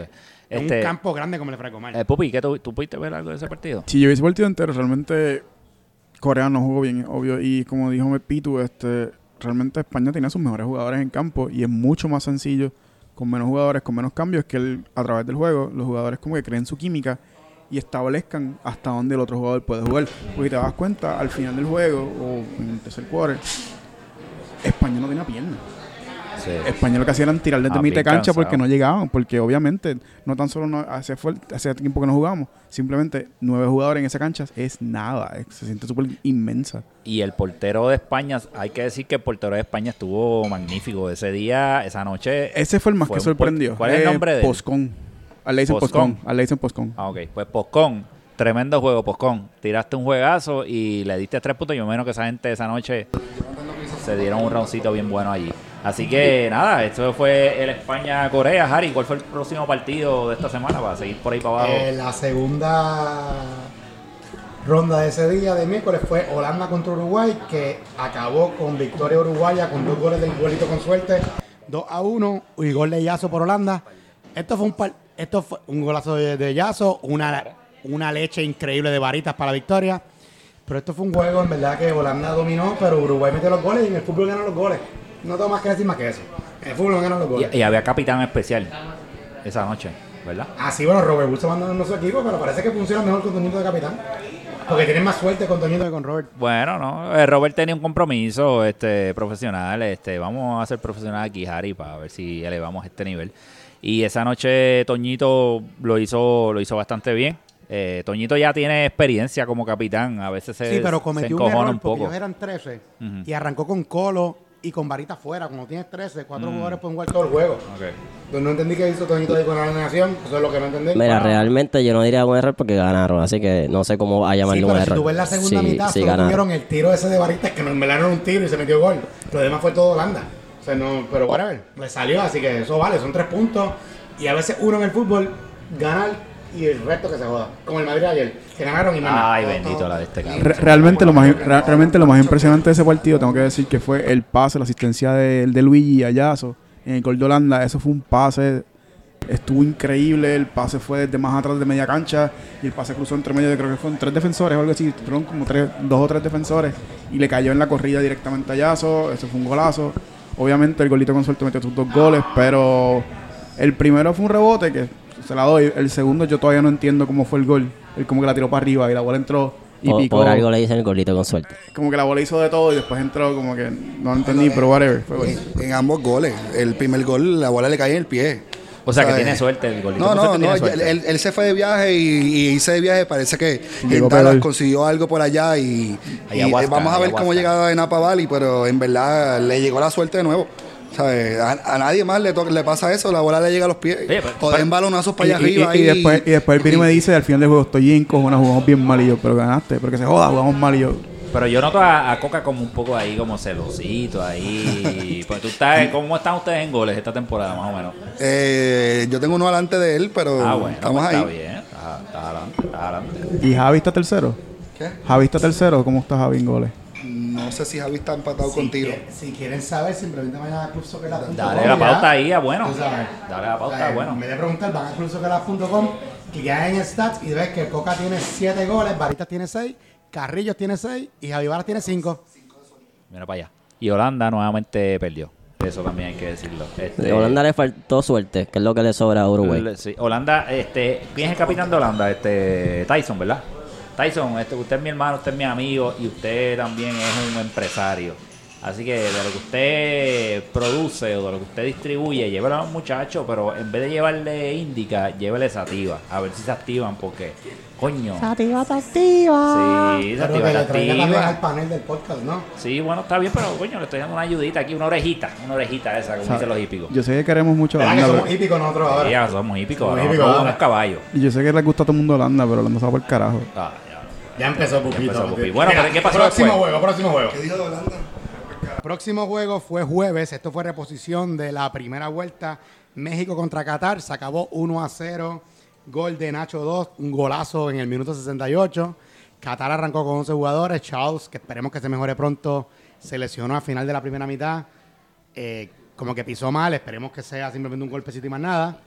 En Este, un campo grande como el Franco Mar. eh, Pupi, ¿qué tú, ¿tú pudiste ver algo de ese partido? Si yo hubiese partido entero, realmente Corea no jugó bien, obvio. Y como dijo Pitu, este, realmente España tenía sus mejores jugadores en campo y es mucho más sencillo con menos jugadores, con menos cambios, que a través del juego los jugadores como que creen su química y establezcan hasta dónde el otro jugador puede jugar. Porque te das cuenta, al final del juego o en el tercer quarter, España no tenía piernas. Sí. España lo que hacía era tirar desde Ah, mitad de cancha porque no llegaban, porque obviamente no tan solo no, hace, hace tiempo que no jugamos, simplemente nueve jugadores en esa cancha es nada, es- se siente súper inmensa. Y el portero de España, hay que decir que el portero de España estuvo magnífico ese día, esa noche. Ese fue el más Fue que sorprendió. ¿Cuál es el Eh, nombre de él? Poscon. Al le dicen Poscon. Poscon. Al le dicen Poscon. Ah, ok. Pues Poscon, tremendo juego, Poscon. Tiraste un juegazo y le diste tres puntos. Yo menos que esa gente esa noche se dieron un roundcito bien bueno allí. Así que nada, esto fue el España-Corea. Harry, ¿cuál fue el próximo partido de esta semana para seguir por ahí para abajo? Eh, la segunda. ronda de ese día de miércoles fue Holanda contra Uruguay, que acabó con victoria uruguaya con dos goles del golito con suerte, 2 a 1 y gol de Yazo por Holanda. Esto fue un esto fue un golazo de, de una, una leche increíble de varitas para la victoria. Pero esto fue un juego en verdad que Holanda dominó, pero Uruguay metió los goles y en el fútbol ganan los goles. No tengo más que decir más que eso. En el fútbol ganan los goles. Y, y había capitán especial esa noche, ¿verdad? Ah, sí, bueno, Robert Wood se mandó en su equipo, pero parece que funciona mejor con Toñito de capitán. Porque tienen más suerte con Toñito que con Robert. Bueno, no, eh, Robert tenía un compromiso este profesional, este vamos a ser profesional aquí, Harry, para ver si elevamos este nivel. Y esa noche Toñito lo hizo lo hizo bastante bien. Eh, Toñito ya tiene experiencia como capitán, a veces se, Sí, pero se cometió un error un porque poco. ellos eran 13 Ujú. y arrancó con Colo y con Varita fuera. Como tienes 13, cuatro jugadores pueden jugar todo el juego. Ok. Entonces no entendí qué hizo Toñito ahí con la alineación. Eso es lo que no entendí. Mira, Wow. realmente yo no diría un error porque ganaron, así que no sé cómo a Sí, llamarle pero un si error. tú ves la segunda Sí, mitad, sí tuvieron el tiro ese de Varita que nos melaron un tiro y se metió gol. Lo demás fue todo Holanda. O sea, no, pero whatever, le salió, así que eso vale, son tres puntos. Y a veces uno en el fútbol ganar y el resto que se joda. Como el Madrid ayer, que ganaron y más nada. Ay, bendito la de este cabrón. Re- realmente, lo más, re- realmente lo más impresionante de ese partido, tengo que decir que fue el pase, la asistencia de, de Luigi a Yazo en el gol de Holanda. Eso fue un pase, estuvo increíble. El pase fue desde más atrás de media cancha y el pase cruzó entre medio de, creo que fueron tres defensores o algo así. Fueron como tres, dos o tres defensores y le cayó en la corrida directamente a Yazo. Eso fue un golazo. Obviamente, el golito con suerte metió sus dos goles, pero el primero fue un rebote que se la doy. El segundo, yo todavía no entiendo cómo fue el gol. Él como que la tiró para arriba y la bola entró y Por, picó por algo le dicen el golito con suerte. como que la bola hizo de todo y después entró como que no entendí, pero whatever. Fue. En, en ambos goles. El primer gol, la bola le cae en el pie. O sea que tiene suerte el golito. No, no, no. Él, suerte. él- él se fue de viaje y, y irse de viaje parece que en Dallas consiguió algo por allá y, Ayahuasca, vamos a ver cómo ayahuasca. llega en Napa Valley, pero en verdad le llegó la suerte de nuevo. ¿Sabes? A, a nadie más le, le pasa eso, la bola le llega a los pies. Oye, pero- o den balonazos para Y, allá y- arriba. y- después, y después el vino y me dice al final del juego, estoy en cojones, jugamos bien mal y yo, pero ganaste, porque se joda, jugamos mal y yo. Pero yo noto a, a Coca como un poco ahí, como celosito ahí. Pues tú estás, ¿cómo están ustedes en goles esta temporada, más o menos? Eh, yo tengo uno delante de él, pero Ah, bueno, estamos pues ahí. está bien. Está, está adelante, está adelante. ¿Y Javi está tercero? ¿Qué? ¿Javi está tercero? ¿Cómo está Javi en goles? No sé si Javi está empatado Si, contigo. quieren- si quieren saber, simplemente vayan a clubsoccerlas.com. Dale la pauta ahí a bueno. Tú sabes. Dale la pauta a En bueno. vez de preguntar, van a clubsoccerlas.com, clican en stats y ves que Coca tiene 7 goles, Varitas tiene 6, Carrillos tiene 6 y Javi Varas tiene 5. Mira para allá. Y Holanda nuevamente perdió. Eso también hay que decirlo. Este, Holanda le faltó suerte, que es lo que le sobra a Uruguay. sí, Holanda, este, ¿quién es el capitán de Holanda? Este, Tyson, ¿verdad? Tyson, este, usted es mi hermano, usted es mi amigo y usted también es un empresario. Así que de lo que usted produce o de lo que usted distribuye, llévelo a los muchachos, pero en vez de llevarle indica, llévele sativa. A ver si se activan, porque, coño. Sativa te activa. Sí, Pero sativa que te también al activa. panel del podcast, ¿no? Sí, bueno, está bien, pero coño, le estoy dando una ayudita aquí, una orejita, una orejita esa, como dicen los hípicos. Yo sé que queremos mucho a ¿Verdad que Holanda, somos hípicos nosotros ahora? Ya somos hípicos, Somos hípicos ahora. somos caballos. y yo sé que le gusta a todo el mundo Holanda, pero Holanda se va por el carajo. Ah, ya. Ya empezó Pupito. empezó Pupi. Bueno, pero ¿qué pasó Próximo después? juego, próximo juego. ¿Qué dijo de Holanda? Próximo juego fue jueves. Esto fue reposición de la primera vuelta. México contra Qatar. Se acabó 1 a 0. Gol de Nacho 2. Un golazo en el minuto 68. Qatar arrancó con 11 jugadores. Charles, que esperemos que se mejore pronto, se lesionó al final de la primera mitad. Eh, como que pisó mal. Esperemos que sea simplemente un golpecito y más nada.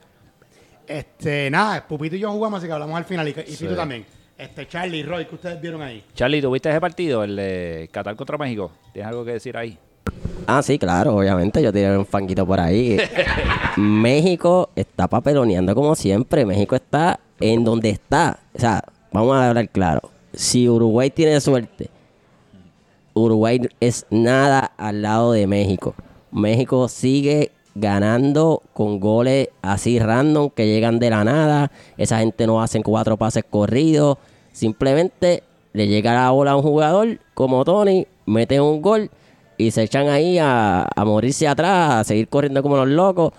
Este, nada, Pupito y yo jugamos, así que hablamos al final. Y, y Sí. Pito también. Este, Charlie y Roy, que ustedes vieron ahí. Charlie, ¿tuviste ese partido, el de Qatar contra México? ¿Tienes algo que decir ahí? Ah, sí, claro, obviamente. Yo tiré un fanguito por ahí. México está papeloneando como siempre. México está en donde está. O sea, vamos a hablar claro. Si Uruguay tiene suerte, Uruguay es nada al lado de México. México sigue ganando con goles así random que llegan de la nada. Esa gente no hacen cuatro pases corridos. Simplemente le llega la bola a un jugador como Tony, mete un gol y se echan ahí a, a morirse atrás, a seguir corriendo como los locos.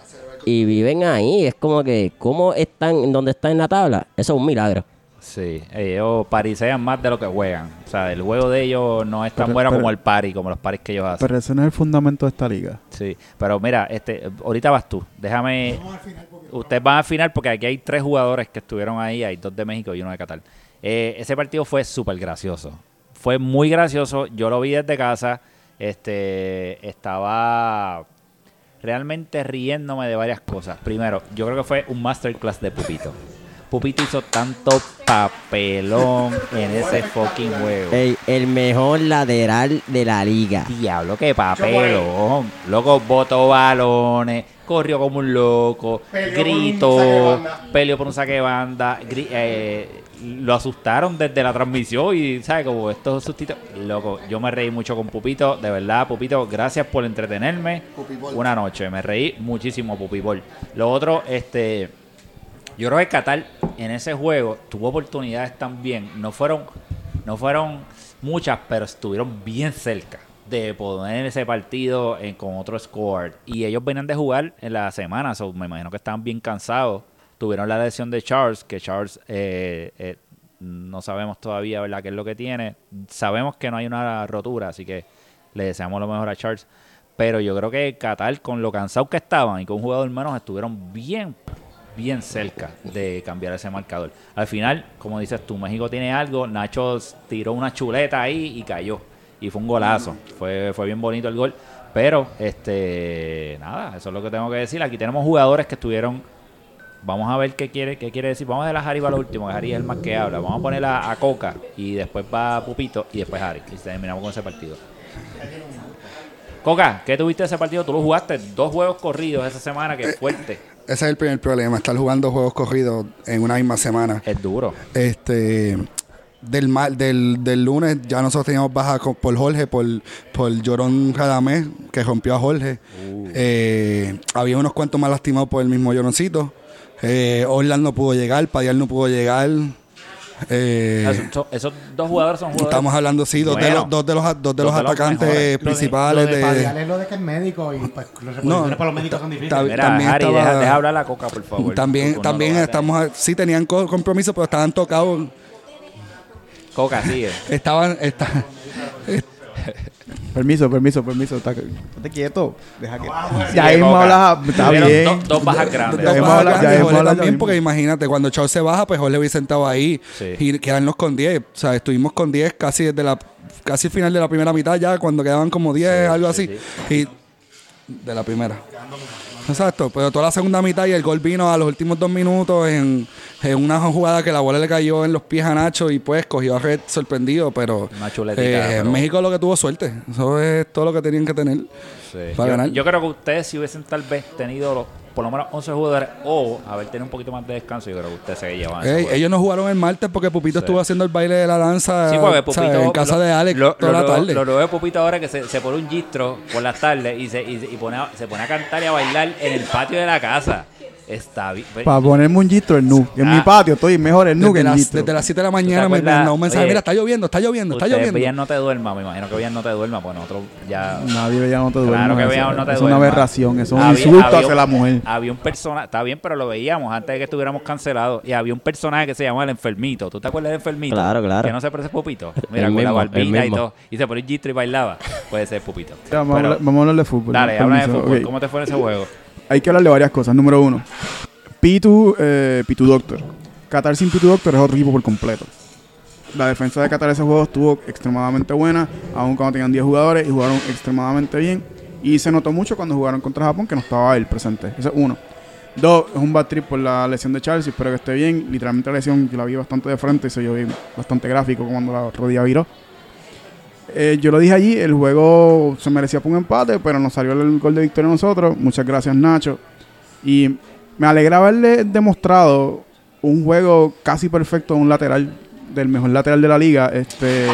Y viven ahí. Es como que, ¿cómo están en donde están en la tabla? Eso es un milagro. Sí, ellos parisean más de lo que juegan. O sea, el juego de ellos no es tan Pero- bueno pero- como el pari, como los paris que ellos hacen. Pero ese no es el fundamento de esta liga. Sí, pero mira, este, ahorita vas tú. Déjame. Ustedes van al final porque aquí hay tres jugadores que estuvieron ahí. Hay dos de México y uno de Qatar. Eh, ese partido fue súper gracioso. Fue muy gracioso. Yo lo vi desde casa. Este, estaba realmente riéndome de varias cosas. Primero, yo creo que fue un masterclass de Pupito. Pupito hizo tanto papelón en ese fucking juego. Ey, el mejor lateral de la liga. Diablo, qué papelón. Loco, botó balones, corrió como un loco, Peleó gritó, peleó por un saque de banda. gri- eh, lo asustaron desde la transmisión y, ¿sabes? Como estos sustitos. Loco, yo me reí mucho con Pupito. De verdad, Pupito, gracias por entretenerme una noche. Me reí muchísimo, Pupibol. Lo otro, este. Yo creo que Qatar en ese juego tuvo oportunidades también. No fueron, no fueron muchas, pero estuvieron bien cerca de poner ese partido en- con otro score. Y ellos venían de jugar en la semana, so me imagino que estaban bien cansados. Tuvieron la lesión de Charles, que Charles eh, eh, no sabemos todavía ¿verdad? qué es lo que tiene. Sabemos que no hay una rotura, así que le deseamos lo mejor a Charles. Pero yo creo que Qatar, con lo cansados que estaban y con un jugador menos, estuvieron bien, bien cerca de cambiar ese marcador. Al final, como dices tú, México tiene algo. Nacho tiró una chuleta ahí y cayó. Y fue un golazo. Fue, fue bien bonito el gol. Pero, este, nada, eso es lo que tengo que decir. Aquí tenemos jugadores que estuvieron. Vamos a ver qué quiere, qué quiere decir. Vamos a dejar a Harry para lo último, que Harry es el más que habla. Vamos a poner a, a Coca y después va Pupito y después Harry. Y terminamos con ese partido. Coca, ¿qué tuviste de ese partido? Tú lo jugaste dos juegos corridos esa semana, que fuerte. Ese es el primer problema, estar jugando juegos corridos en una misma semana. Es duro. Este del mal, del, del lunes ya nosotros teníamos baja con- por Jorge, por, por Llorón Radamés, que rompió a Jorge. Eh, había unos cuantos más lastimados por el mismo Lloroncito. Eh, Orlando no pudo llegar, Padial no pudo llegar. Eh, Esos, son- esos dos jugadores son jugadores. estamos hablando, sí, dos, de los, dos de los, dos de Dos los atacantes mejores. principales Lo de, lo de es lo de que es médico y pues los reposiciones para los médicos son difíciles. Mira, también Harry, estaba- deja, deja hablar la Coca, por favor. También, no también estamos, a- sí tenían co- compromiso, pero estaban tocados. Coca, sigue. estaban, esta- Permiso, permiso, permiso. Está, estate quieto. Deja que. Sigue, Ya hemos Coca. hablado. Está bien. Dos, dos bajas grandes. Ya Jorge hablado también, mismo. porque imagínate, cuando Charles se baja, pues Jorge hubiese sentado ahí Sí. y quedarnos con 10. O sea, estuvimos con 10 casi desde la casi el final de la primera mitad ya, cuando quedaban como 10, algo sí, así. Y de la primera. Exacto, pero toda la segunda mitad y el gol vino a los últimos dos minutos en, en una jugada que la bola le cayó en los pies a Nacho y pues cogió a Red sorprendido, pero eh, pero- México lo que tuvo suerte. Eso es todo lo que tenían que tener Sí. para Yo, ganar. yo creo que ustedes si hubiesen tal vez tenido los, por lo menos 11 jugadores o haber tenido un poquito más de descanso, yo creo que ustedes se llevan. ese Ey, ellos no jugaron el martes porque Pupito Sí. estuvo haciendo el baile de la danza Sí. Pupito. en casa lo- de Alex lo, toda lo la tarde. Lo nuevo de Pupito ahora que se, se pone un gistro por las tardes y, se, y, y pone a, se pone a cantar y a bailar en el patio de la casa. Está bien. Para ponerme un gistro en nu. En Ah. mi patio estoy mejor en nu que desde, en las, desde las 7 de la mañana me mandan un mensaje, Oye, mira, está lloviendo, está lloviendo, está lloviendo. veían no te duerma, me imagino que veían no te duerma, pues nosotros ya... Nadie veía no te duermas. Claro que no te Es duermas. una aberración. Eso es un Había- insulto había hacia un- la mujer. Había un personaje, está bien, pero lo veíamos antes de que estuviéramos cancelados. Y había un personaje que se llamaba el enfermito. ¿Tú te acuerdas del enfermito? Claro, claro. Que no se parece Pupito. Mira, El con la mismo, el barbita y todo. Y se ponía un gistro y bailaba. Puede ser Pupito. Ya, vamos, a Pero- hablar, vamos a hablar de fútbol. Dale, habla de fútbol. ¿Cómo te fue en ese juego? Hay que hablar de varias cosas. Número uno, Pitu, eh, Pitu Doctor. Qatar sin Pitu Doctor es otro equipo por completo. La defensa de Qatar ese juego estuvo extremadamente buena, aun cuando tenían 10 jugadores y jugaron extremadamente bien. Y se notó mucho cuando jugaron contra Japón que no estaba él presente. Ese es uno. Dos, es un bad trip por la lesión de y espero que esté bien. Literalmente la lesión yo la vi bastante de frente y se yo vi bastante gráfico cuando la rodilla viró. Eh, yo lo dije allí, el juego se merecía por un empate, pero nos salió el gol de victoria a nosotros. Muchas gracias Nacho. Y me alegra haberle demostrado un juego casi perfecto a un lateral, del mejor lateral de la liga. Este,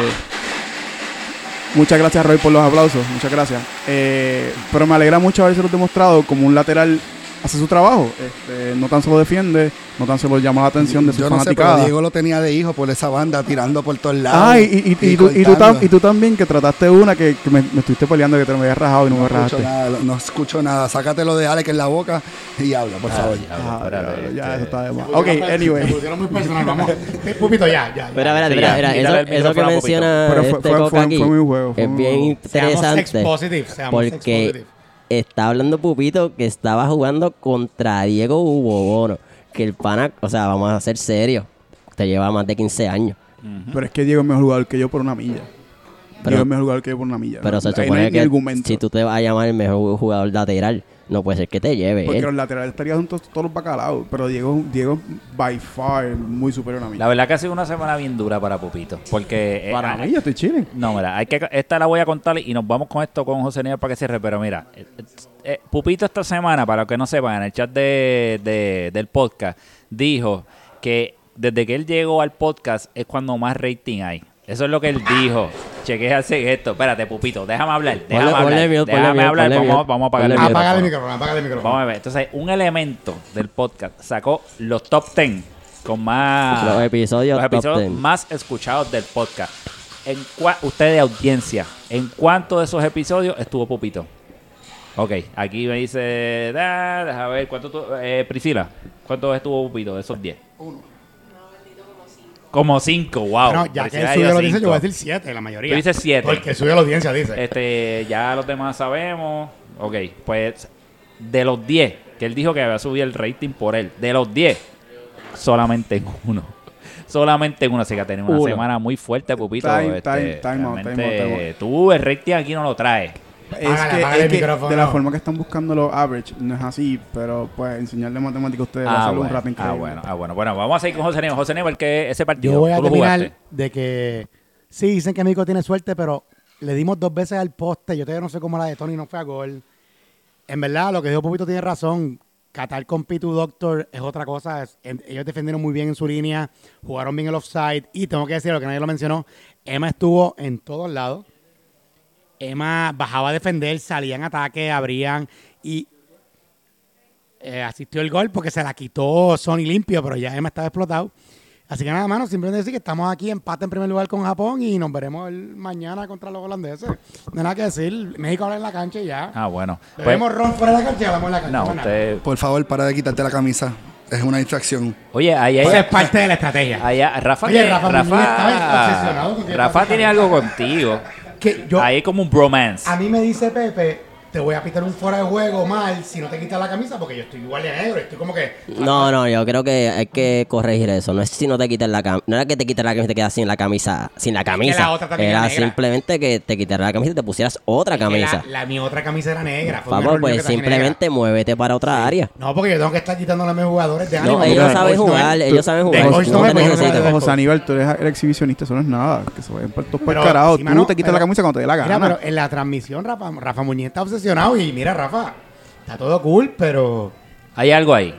muchas gracias Roy por los aplausos, muchas gracias. Eh, pero me alegra mucho haberse demostrado como un lateral hace su trabajo. Este, no tan solo defiende, no tan solo llamó la atención de su Yo no sé, pero fanaticada. Diego lo tenía de hijo por esa banda tirando por todos lados. Ah, y, y, y, y tú, y, tú cortando. tam- y tú también que trataste una que, que me, me estuviste peleando que te me habías rajado y no, me No rajaste. escucho nada, no escucho nada. Sácatelo de Alex en la boca y habla, por favor. Ah, espérate, ya, ya, este- eso está de más. Ok, anyway. pusieron muy personal, vamos. Eh, Pupito, ya, ya. ya. Espera, espera, espera, Eso, eso que menciona Pero fue- este fue- Coca fue- aquí fue muy juego, fue es bien interesante porque positive. está hablando Pupito que estaba jugando contra Diego Bono, que el pana, o sea, vamos a ser serios, te lleva más de 15 años. Pero es que Diego es mejor jugador que yo por una milla. Pero- Diego es mejor jugador que yo por una milla. Pero se no supone que argumento. si tú te vas a llamar el mejor jugador lateral, no puede ser que te lleve Porque él. los laterales estarían juntos todos los bacalaos. Pero Diego, Diego by far muy superior a mí. La verdad que ha sido una semana bien dura para Pupito. Porque. eh, Para ah, mí, yo estoy chilling. No, mira, hay que, esta la voy a contar y nos vamos con esto con José Nieves para que cierre. Pero mira, eh, eh, Pupito esta semana, para los que no sepan, en el chat de, de- del podcast, dijo que desde que él llegó al podcast es cuando más rating hay. Eso es lo que él dijo. Chequéjase esto. Espérate, Pupito, déjame hablar. Déjame Ponle- hablar. ponle mute, ponle déjame hablar. ponle Vamos, a apagar el. Apaga micrófono. apaga el micrófono. Vamos a ver. Entonces, un elemento del podcast sacó los top 10 con más. Los episodios los top episodios 10. más escuchados del podcast. En cua- usted de audiencia, ¿en cuántos de esos episodios estuvo Pupito? Ok, aquí me dice. Da, deja ver, ¿cuánto tu- eh, Priscila, ¿cuánto estuvo Pupito de esos 10? Como 5, wow. Bueno, ya que él subió la audiencia, yo voy a cinco. decir 7, la mayoría. Tú dices siete. Porque subió la audiencia, dice. Este, ya los demás sabemos. Ok, pues de los 10, que él dijo que había subido el rating por él, de los 10, solamente en uno. Solamente en uno, así que ha tenido una Uno. semana muy fuerte, Pupito. Time, este, time, time out, time realmente, out, time out. Tú el rating aquí no lo traes. Es que, apágale es el que micrófono. de la forma que están buscando los average, no es así, pero pues enseñarle matemáticas a ustedes va Ah un ah, bueno, ah, bueno. Bueno, vamos a seguir con José Nieves. José Nieves, que ese partido, Yo voy a terminar de que sí, dicen que México tiene suerte, pero le dimos dos veces al poste. Yo todavía no sé cómo la de Tony no fue a gol. En verdad, lo que dijo Pupito tiene razón. Qatar con Pitu Doctor es otra cosa. Es- en- ellos defendieron muy bien en su línea, jugaron bien el offside. Y tengo que decir lo que nadie lo mencionó: Emma estuvo en todos lados. Emma bajaba a defender, salía en ataque, abrían y eh, asistió el gol porque se la quitó Sony limpio, pero ya Emma estaba explotado. Así que nada, mano, simplemente decir que estamos aquí, empate en primer lugar con Japón y nos veremos el mañana contra los holandeses. No hay nada que decir. México habla en la cancha y ya. Ah, bueno. Pues, Bebemos ron fuera de la cancha y hablamos en la cancha. no, usted... Por favor, para de quitarte la camisa. Es una distracción. Oye, ahí hay... Esa es parte de la estrategia. Allá, Rafa, Oye, tiene- Rafa que Rafa Rafa tiene algo contigo. Que yo, Ahí como un bromance. a mí me dice Pepe, te voy a pitar un fuera de juego mal si no te quitas la camisa porque yo estoy igual de negro. Estoy como que... No, no, yo creo que hay que corregir eso. No es si no te quitas la camisa. No era que te quitas la camisa y te quedas sin la camisa. Sin la camisa. la otra también era era negra. simplemente que te quitaras la camisa y te pusieras otra Es camisa. La, la- mi otra camisa era negra. mío pues simplemente muévete para otra área. No, porque yo tengo que estar quitándole a mis jugadores de ánimo. No, ellos saben no jugar, ellos saben jugar. No José. Aníbal, tú eres el exhibicionista, eso no es nada. Que se vayan por todos por Pero, carajo. Tú te quitas la camisa cuando te dé la Mira, gana. pero en la transmisión Rafa, Rafa Muñiz está obsesionado y mira, Rafa, está todo cool, pero... Hay algo ahí.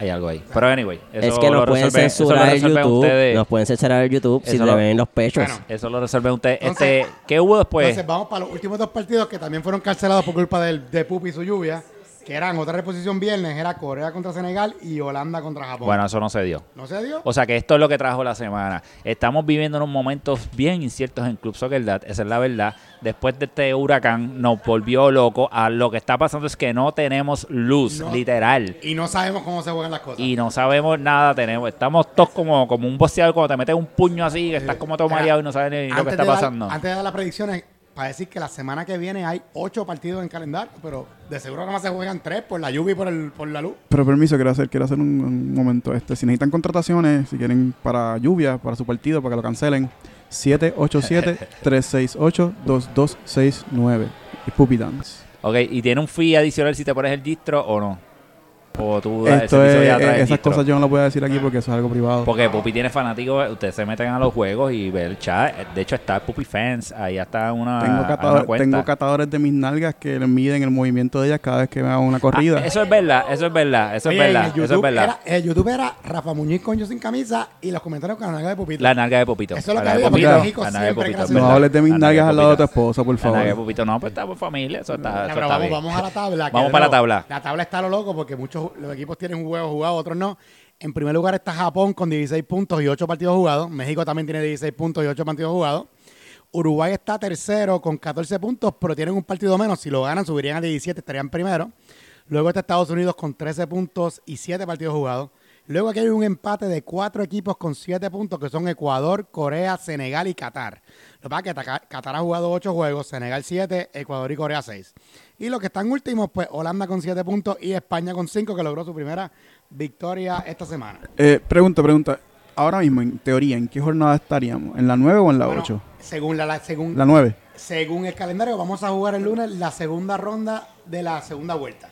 Hay algo ahí. Pero anyway, eso Es que lo nos pueden resuelve- eso lo censurar el resuelven YouTube. ustedes. Nos pueden censurar el YouTube si Eso le lo- ven los pechos. Bueno. Eso lo resuelven ustedes. Entonces- Este, ¿Qué hubo después? Entonces vamos para los últimos dos partidos que también fueron cancelados por culpa del, de Pupi y su lluvia, que eran otra reposición viernes, era Corea contra Senegal y Holanda contra Japón. bueno, eso no se dio. ¿No se dio? O sea que esto es lo que trajo la semana. Estamos viviendo unos momentos bien inciertos en Club Soccer Dad, esa es la verdad. Después de este huracán nos volvió loco. A lo que está pasando es que no tenemos luz, No. literal. Y no sabemos cómo se juegan las cosas. Y no sabemos nada, tenemos, estamos todos como, como un boxeador cuando te metes un puño así, que estás como todo Mira, mareado y no sabes ni lo que está dar- pasando. antes de dar las predicciones, para decir que la semana que viene hay ocho partidos en calendario, pero de seguro nada más se juegan tres por la lluvia y por, el, por la luz. Pero permiso, quiero hacer, quiero hacer un, un momento este. Si necesitan contrataciones, si quieren para lluvia, para su partido, para que lo cancelen, 787-368-2269. Y Puppy Dance. Ok, ¿y tiene un fee adicional si te pones el distro o no? O tú Esto es, el esas cosas yo no las voy a decir aquí porque eso es algo privado. Porque Pupi tiene fanáticos, ustedes se meten a los juegos y ven el chat. De hecho, está Pupi Fans, ahí está una, tengo, una tengo catadores de mis nalgas que miden el movimiento de ellas cada vez que me hago una corrida. Ah, eso es verdad, eso es verdad, eso Oye, es verdad, eso es YouTube verdad. Era, el YouTube era Rafa Muñiz con yo sin camisa y los comentarios con la nalga de Pupito. La nalga de Pupito. Eso es lo La que nalga de había, México la nalga de crece. no hables de mis La nalgas al lado de tu esposa, por La nalga de favor. Pupito, no, pues está por familia, eso está, Ya, eso pero está vamos, bien. vamos a la tabla. Vamos para la tabla. La tabla está lo loco porque muchos los equipos tienen un juego jugado, otros no. En primer lugar está Japón con 16 puntos y 8 partidos jugados. México también tiene 16 puntos y 8 partidos jugados. Uruguay está tercero con 14 puntos, pero tienen un partido menos. Si lo ganan, subirían a 17, estarían primero. Luego está Estados Unidos con 13 puntos y 7 partidos jugados. Luego aquí hay un empate de cuatro equipos con 7 puntos, que son Ecuador, Corea, Senegal y Qatar. Lo que pasa es que Qatar ha jugado 8 juegos, Senegal 7, Ecuador y Corea 6. Y los que están últimos, pues Holanda con 7 puntos y España con 5, que logró su primera victoria esta semana. Eh, pregunta, pregunta. Ahora mismo, en teoría, ¿en qué jornada estaríamos? ¿En la 9 o en la Bueno, 8? según, la, la- según, La 9. según el calendario, vamos a jugar el lunes la segunda ronda de la segunda vuelta.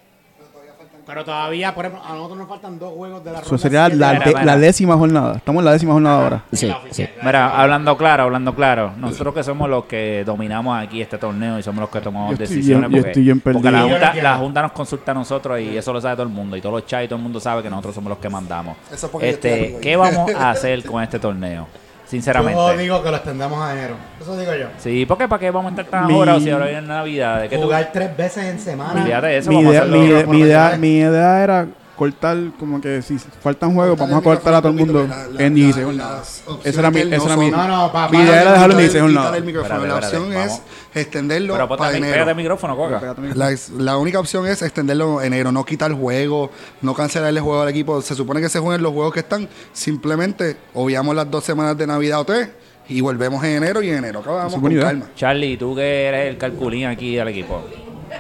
Pero todavía, por ejemplo, a nosotros nos faltan dos juegos de la Eso ronda. sería siete. la, Mira, de- mira. la décima jornada. Estamos en la décima jornada ahora. Sí, La sí. oficial. Mira, hablando claro, hablando claro, nosotros que somos los que dominamos aquí este torneo y somos los que tomamos Yo estoy decisiones. bien- yo porque, estoy bien porque la perdido. junta, Yo no la junta nos consulta a nosotros y eso lo sabe todo el mundo. Y todos los chats y todo el mundo sabe que nosotros somos los que mandamos. Eso porque yo estoy Este. ¿Qué vamos a hacer con este torneo? Sinceramente. Yo digo que lo extendemos a enero. Eso digo yo. Sí, porque ¿para qué vamos a estar tan ahora si ahora viene Navidad? ¿De qué tú? Jugar tres veces en semana. Olvídate de eso, Mi vamos a idea, hacerlo. mi, idea, por mi, idea, mi idea era cortar como que si faltan juegos, vamos a el cortar a todo el mundo en la- 16 la- jornadas. las opciones Esa era mi, esa no era mi, son- No, no, mi idea era dejarlo en Quítale- 16 quítale jornadas. el micrófono. Espérate, la opción es extenderlo Pero para ponte, pégate el enero. micrófono, Coca. La, la única opción es extenderlo en enero, no quitar juego, no cancelarle juego al equipo. Se supone que se jueguen los juegos que están. Simplemente obviamos las dos semanas de Navidad o tres y volvemos en enero y en enero acabamos Es con buena idea. calma. Charlie, tú que eres el calculín aquí del equipo.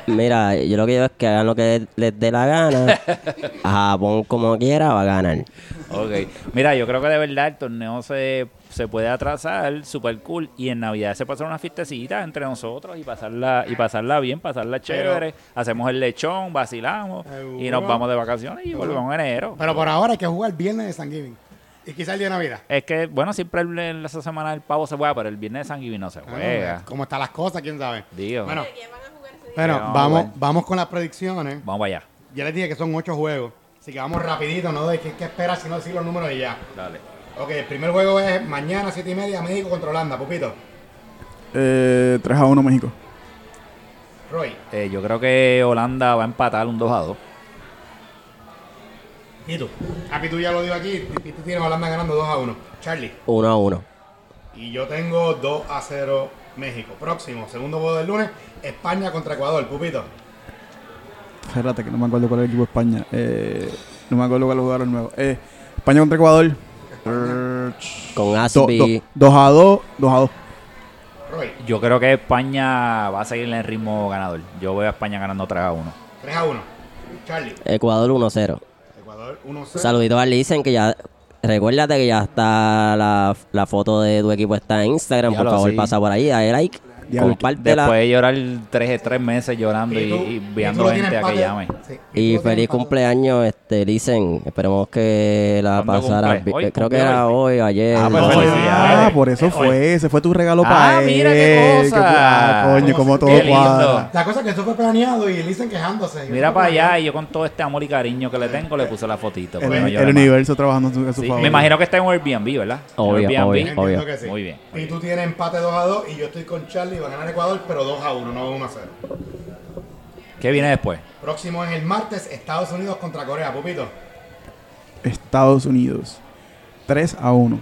Mira, yo lo que digo es que hagan lo que les dé la gana. A Japón, como quiera, va a ganar. Ok. Mira, yo creo que de verdad el torneo se, se puede atrasar, super cool. Y en Navidad se puede hacer una fiestecita entre nosotros y pasarla y pasarla bien, pasarla chévere. Hacemos el lechón, vacilamos y nos vamos de vacaciones y volvemos en enero. Pero por ahora hay que jugar viernes de San Giving. Y quizá el día de Navidad. Es que, bueno, siempre el- en esa semana el pavo se juega, pero el viernes de San Giving no se juega. Cómo están las cosas, quién sabe. Digo, Bueno, bueno No, vamos, bueno. vamos con las predicciones. vamos para allá. Ya les dije que son ocho juegos. Así que vamos rapidito, no de qué, qué esperar, sino decir los números y ya. Dale. Ok, el primer juego es mañana, siete y media, México contra Holanda. Pupito, Eh, 3 a 1 México. Roy, Eh, yo creo que Holanda va a empatar un 2 a 2. Pitu. Ah, Pitu ya lo dio aquí. Pitu tiene a Holanda ganando 2 a 1. Charlie. 1 a 1. Y yo tengo 2 a 0 México. Próximo, segundo juego del lunes, España contra Ecuador. Pupito. Espérate, que no me acuerdo cuál es el equipo de España. Eh, no me acuerdo cuál jugador nuevo. Eh, España contra Ecuador. Con do- 2 a 2, 2 a 2. Roy, Yo creo que España va a seguir en el ritmo ganador. Yo veo a España ganando 3 a 1. 3 a 1. Charlie. Ecuador 1-0. Ecuador 1 a 0. Saludito al Licen que ya. Recuérdate que ya está la, la foto de tu equipo está en Instagram. Ya Por favor, sí. pasa por ahí, dale like. Diablo. Después de llorar tres, tres meses llorando y, y Pitu viendo gente a que llame. Sí, Y tiene feliz cumpleaños, este, Licen. Esperemos que la ¿Cuándo pasara. Creo que ¿Cumple era hoy? hoy, ayer. Ah, pues felicidades. Ah, por eso Eh, fue. Ese fue tu regalo Ah, para él. mira qué Qué- cosa. ah, coño, como todo cuadra. La cosa es que eso fue planeado y dicen quejándose. Mira para allá y yo con todo este amor y cariño que le tengo le puse la fotito. El, porque no el llore más. universo trabajando a su, Sí, favor. me imagino que está en Airbnb, ¿verdad? Obvio, Airbnb. obvio. Que. Muy bien. Y tú tienes empate 2 a 2 y yo estoy con Charlie. Va a ganar Ecuador, pero 2 a 1, no 1 a 0. ¿Qué viene después? Próximo es el martes, Estados Unidos contra Corea. Pupito. Estados Unidos. 3 a 1.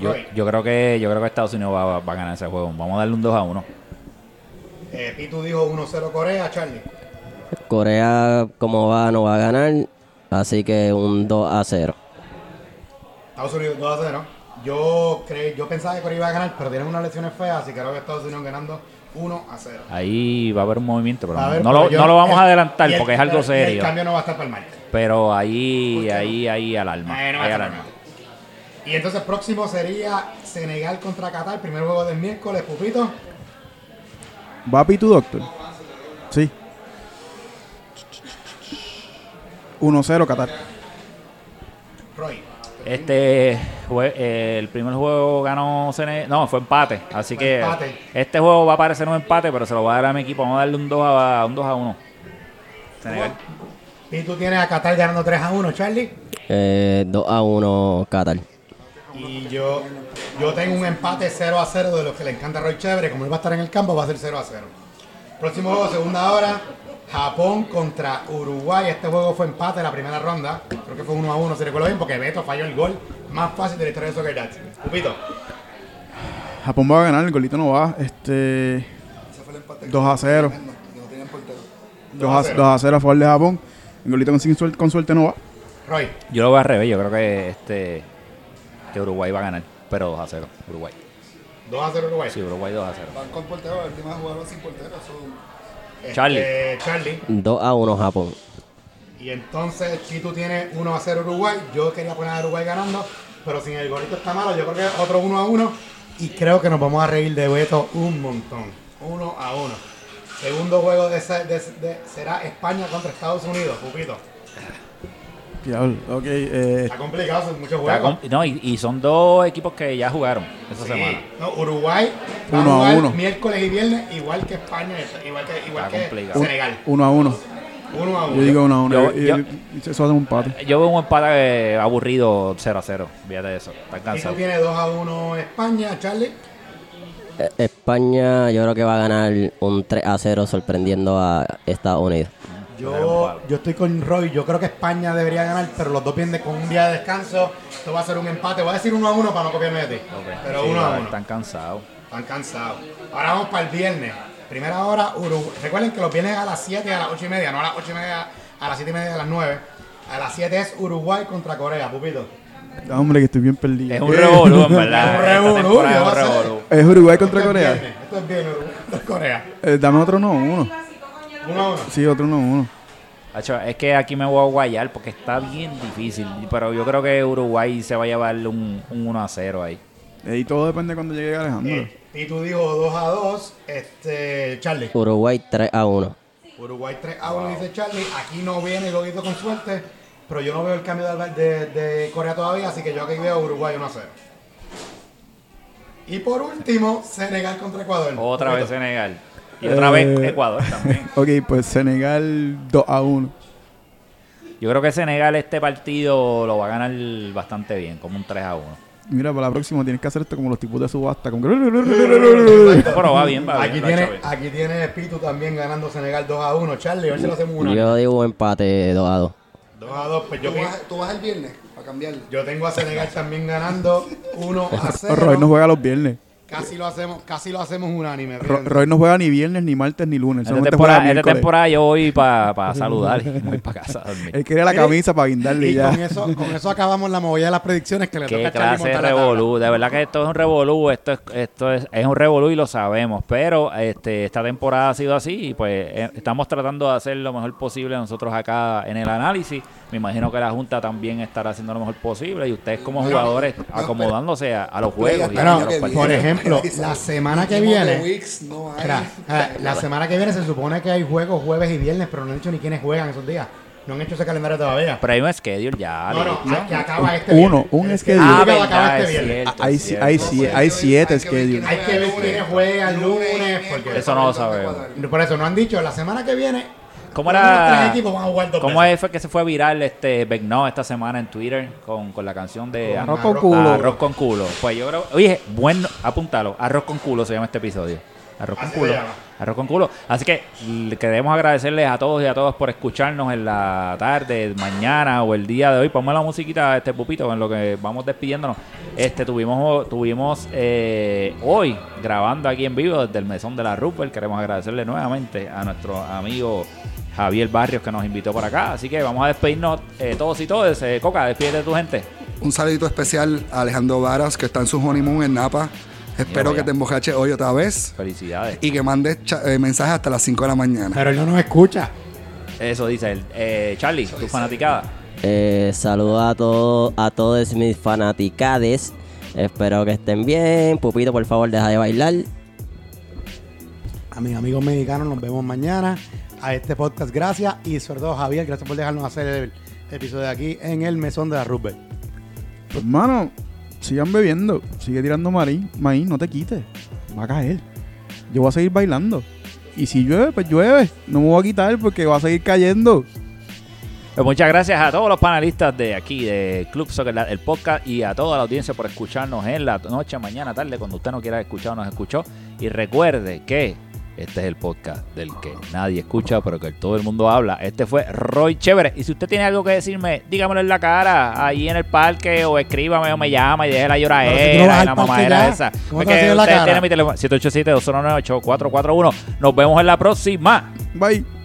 Yo, yo creo que yo creo que Estados Unidos va, va- va a ganar ese juego. Vamos a darle un 2 a 1. Eh, Pitu dijo 1 a 0 Corea. Charlie. Corea, como va, no va a ganar. Así que un 2 a 0. Estados Unidos 2 a 0. Yo, cre yo pensaba que Corea iba a ganar, pero tienen unas lesiones feas, así que creo que Estados Unidos ganando 1 a 0. Ahí va a haber un movimiento, pero A no, ver, no pero lo, yo- no lo vamos el- a adelantar el- porque es algo y El serio. cambio no va a estar para el martes. Pero ahí, ahí, ahí alarma. Eh, no a ahí alarma. Y entonces próximo sería Senegal contra Qatar, primer juego del miércoles, Pupito. ¿Va Pitu Doctor? Sí. 1-0 Qatar. Roy. Este jue- eh, el primer juego ganó Senegal. No, fue empate. Así Fue que empate. este juego va a parecer un empate, pero se lo voy a dar a mi equipo. Vamos a darle un 2 a, un 2 a 1. Senegal. Pitu tiene a Qatar ganando 3 a 1, Charlie. Eh, 2 a 1 Qatar. Y yo, yo tengo un empate 0 a 0 de los que le encanta a Roy Chévere. Como él va a estar en el campo, va a ser 0 a 0. Próximo juego, segunda hora. Japón contra Uruguay. Este juego fue empate en la primera ronda. Creo que fue 1 a 1, si recuerdo bien, porque Beto falló el gol más fácil de la historia de Soccer Dats. Pupito. Japón va a ganar, el golito no va. Este. Ese fue el empate. 2 a 0. Que no tenían portero. 2 a, 2 a 0 a favor de Japón. El golito con, sin suerte, con suerte no va. Roy. Yo lo voy al revés. Yo creo que este que Uruguay va a ganar. Pero 2 a 0. Uruguay. 2 a 0 Uruguay. Sí, Uruguay 2 a 0. Van con portero, la última jugaron sin portero. Son... Este, Charlie. Charlie. 2 a 1 Japón. Y entonces, si tú tienes 1 a 0 Uruguay, yo quería poner a Uruguay ganando, pero sin el golito está malo, yo creo que otro 1 a 1. Y creo que nos vamos a reír de Beto un montón. 1 a 1. Segundo juego de, de- de- será España contra Estados Unidos, Pupito. Diablo. Ok, eh, Está complicado, son muchos juegos. No, y, y son dos equipos que ya jugaron esa Sí. semana. No, Uruguay va Uno a a jugar uno. miércoles y viernes, igual que España, igual que, igual Está que complicado. Senegal. 1 a 1. 1 a 1. Yo digo 1 a 1. Yo- Y- y- yo- y Eso ser un empate. Yo veo un empate eh, aburrido 0 a 0. Fíjate de eso. Está Y tú cansado. tienes 2 a 1 España, Charlie. Eh, España yo creo que va a ganar un 3 a 0 sorprendiendo a Estados Unidos. Yo, yo estoy con Roy, yo creo que España debería ganar, pero los dos vienen con un día de descanso. Esto va a ser un empate. Voy a decir 1 a 1 para no copiarme de ti. Pero Sí, 1 a 1. Están cansados. Están cansados. Ahora vamos para el viernes. Primera hora, Uruguay. Recuerden que los viernes a las 7 y a las 8 y media, no a las 8 y media, a las 7 y media, a las 9. A las 7 es Uruguay contra Corea, pupito. Ah, Hombre, que estoy bien perdido. Es un revolú, en verdad. Es un revolú, es un sé. revolú. ¿Es Uruguay contra Esto es Corea? Esto es viernes, Uruguay contra Corea. Eh, dame otro no, uno. 1 a 1. Sí, otro no, uno. Hacho, Es que aquí me voy a guayar porque está bien difícil. Pero yo creo que Uruguay se va a llevar un, un 1 a 0 ahí. Eh, Y todo depende cuando llegue Alejandro. Eh, y tú dijo 2 a 2, este, Charlie. Uruguay 3 a 1. Uruguay 3 a 1 dice Charlie. Aquí no viene Loguito con suerte, pero yo no veo el cambio de, de- de Corea todavía, así que yo aquí veo Uruguay 1 a 0. Y por último, Senegal contra Ecuador. Otra vez Senegal. Y otra vez Eh, Ecuador también. Ok, pues Senegal 2 a 1. Yo creo que Senegal este partido lo va a ganar bastante bien, como un 3 a 1. Mira, para la próxima tienes que hacer esto como los tipos de subasta. Como que... Pero va bien, va bien. Aquí tiene, aquí tiene Pitu también ganando Senegal 2 a 1. Charlie, a ver si lo hacemos 1 Yo digo un empate 2 a 2. 2 a 2. Pues yo, ¿Tú, vas, tú vas el viernes para cambiarlo. yo tengo a Senegal también ganando 1 a 0. Roy no juega los viernes. Casi lo hacemos, casi lo hacemos unánime. Ro-. Roy no juega ni viernes, ni martes, ni lunes. Esta temporada, esta temporada yo voy para saludar y voy para casa a dormir. Él quería la camisa para guindarle Y ya. con eso, con eso acabamos la movida de las predicciones que le toca a clase de revolú. De verdad que esto es un revolú. Esto es, esto es, es un revolú y lo sabemos. Pero este, esta temporada ha sido así y pues eh, estamos tratando de hacer lo mejor posible nosotros acá en el análisis. Me imagino que la Junta también estará haciendo lo mejor posible y ustedes como No, jugadores no, acomodándose a, a los juegos y a, los viene. Por ejemplo, la semana que viene. No eh, la semana que viene se supone que hay juegos jueves y viernes, pero no han dicho ni quiénes juegan esos días. No han hecho ese calendario todavía. Pero hay un schedule ya. No, no, listo. que acaba este Uno, viernes. un schedule. Ah, acaba este viernes. cierto. Hay, cierto. hay, No, si- hay siete schedules. Hay que ver quiénes juegan lunes, porque- Eso no lo sabemos. Por eso no han dicho, la semana que viene. ¿Cómo era? ¿Cómo es- fue que se fue viral este Beckno esta semana en Twitter con, con la canción de Con Arroz con culo. Arroz con culo. Pues yo creo, oye, bueno, apúntalo. Arroz con culo se llama este episodio. Arroz con Así culo. Arroz con culo. Así que queremos agradecerles a todos y a todas por escucharnos en la tarde, mañana o el día de hoy. Ponme la musiquita, este pupito, en lo que vamos despidiéndonos. Este tuvimos, tuvimos eh, hoy grabando aquí en vivo desde el mesón de la Rupert. Queremos agradecerle nuevamente a nuestro amigo Javier Barrios que nos invitó por acá. Así que vamos a despedirnos eh, todos y todas. Eh, Coca, despídete de tu gente. Un saludito especial a Alejandro Varas, que está en su honeymoon en Napa. Espero que te embocache hoy otra vez Felicidades. y que mandes eh, mensajes hasta las 5 de la mañana. Pero él no nos escucha. Eso dice él. Eh, Charlie, tu fanaticada. Eh, saludos a todos a todos mis fanaticades. Espero que estén bien. Pupito, por favor, deja de bailar. A mis amigos mexicanos nos vemos mañana a este podcast. Gracias. Y sobre todo, Javier, gracias por dejarnos hacer el episodio de aquí en el mesón de la Rupert. Pues, hermano, sigan bebiendo. Sigue tirando maíz. Maíz, no te quites. Va a caer. Yo voy a seguir bailando. Y si llueve, pues llueve. No me voy a quitar porque va a seguir cayendo. Pues muchas gracias a todos los panelistas de aquí, de Club Soccer, el podcast, y a toda la audiencia por escucharnos en la noche, mañana, tarde, cuando usted no quiera escuchar o nos escuchó. Y recuerde que Este es el podcast del que nadie escucha, pero que todo el mundo habla. Este fue Roy Chévere. Y si usted tiene algo que decirme, dígamelo en la cara, ahí en el parque, o escríbame, o me llama y deje la lloradera si la mamadera esa. ¿cómo Es te vas a que decir en la usted tiene mi teléfono 787-209-8441. Nos vemos en la próxima. Bye.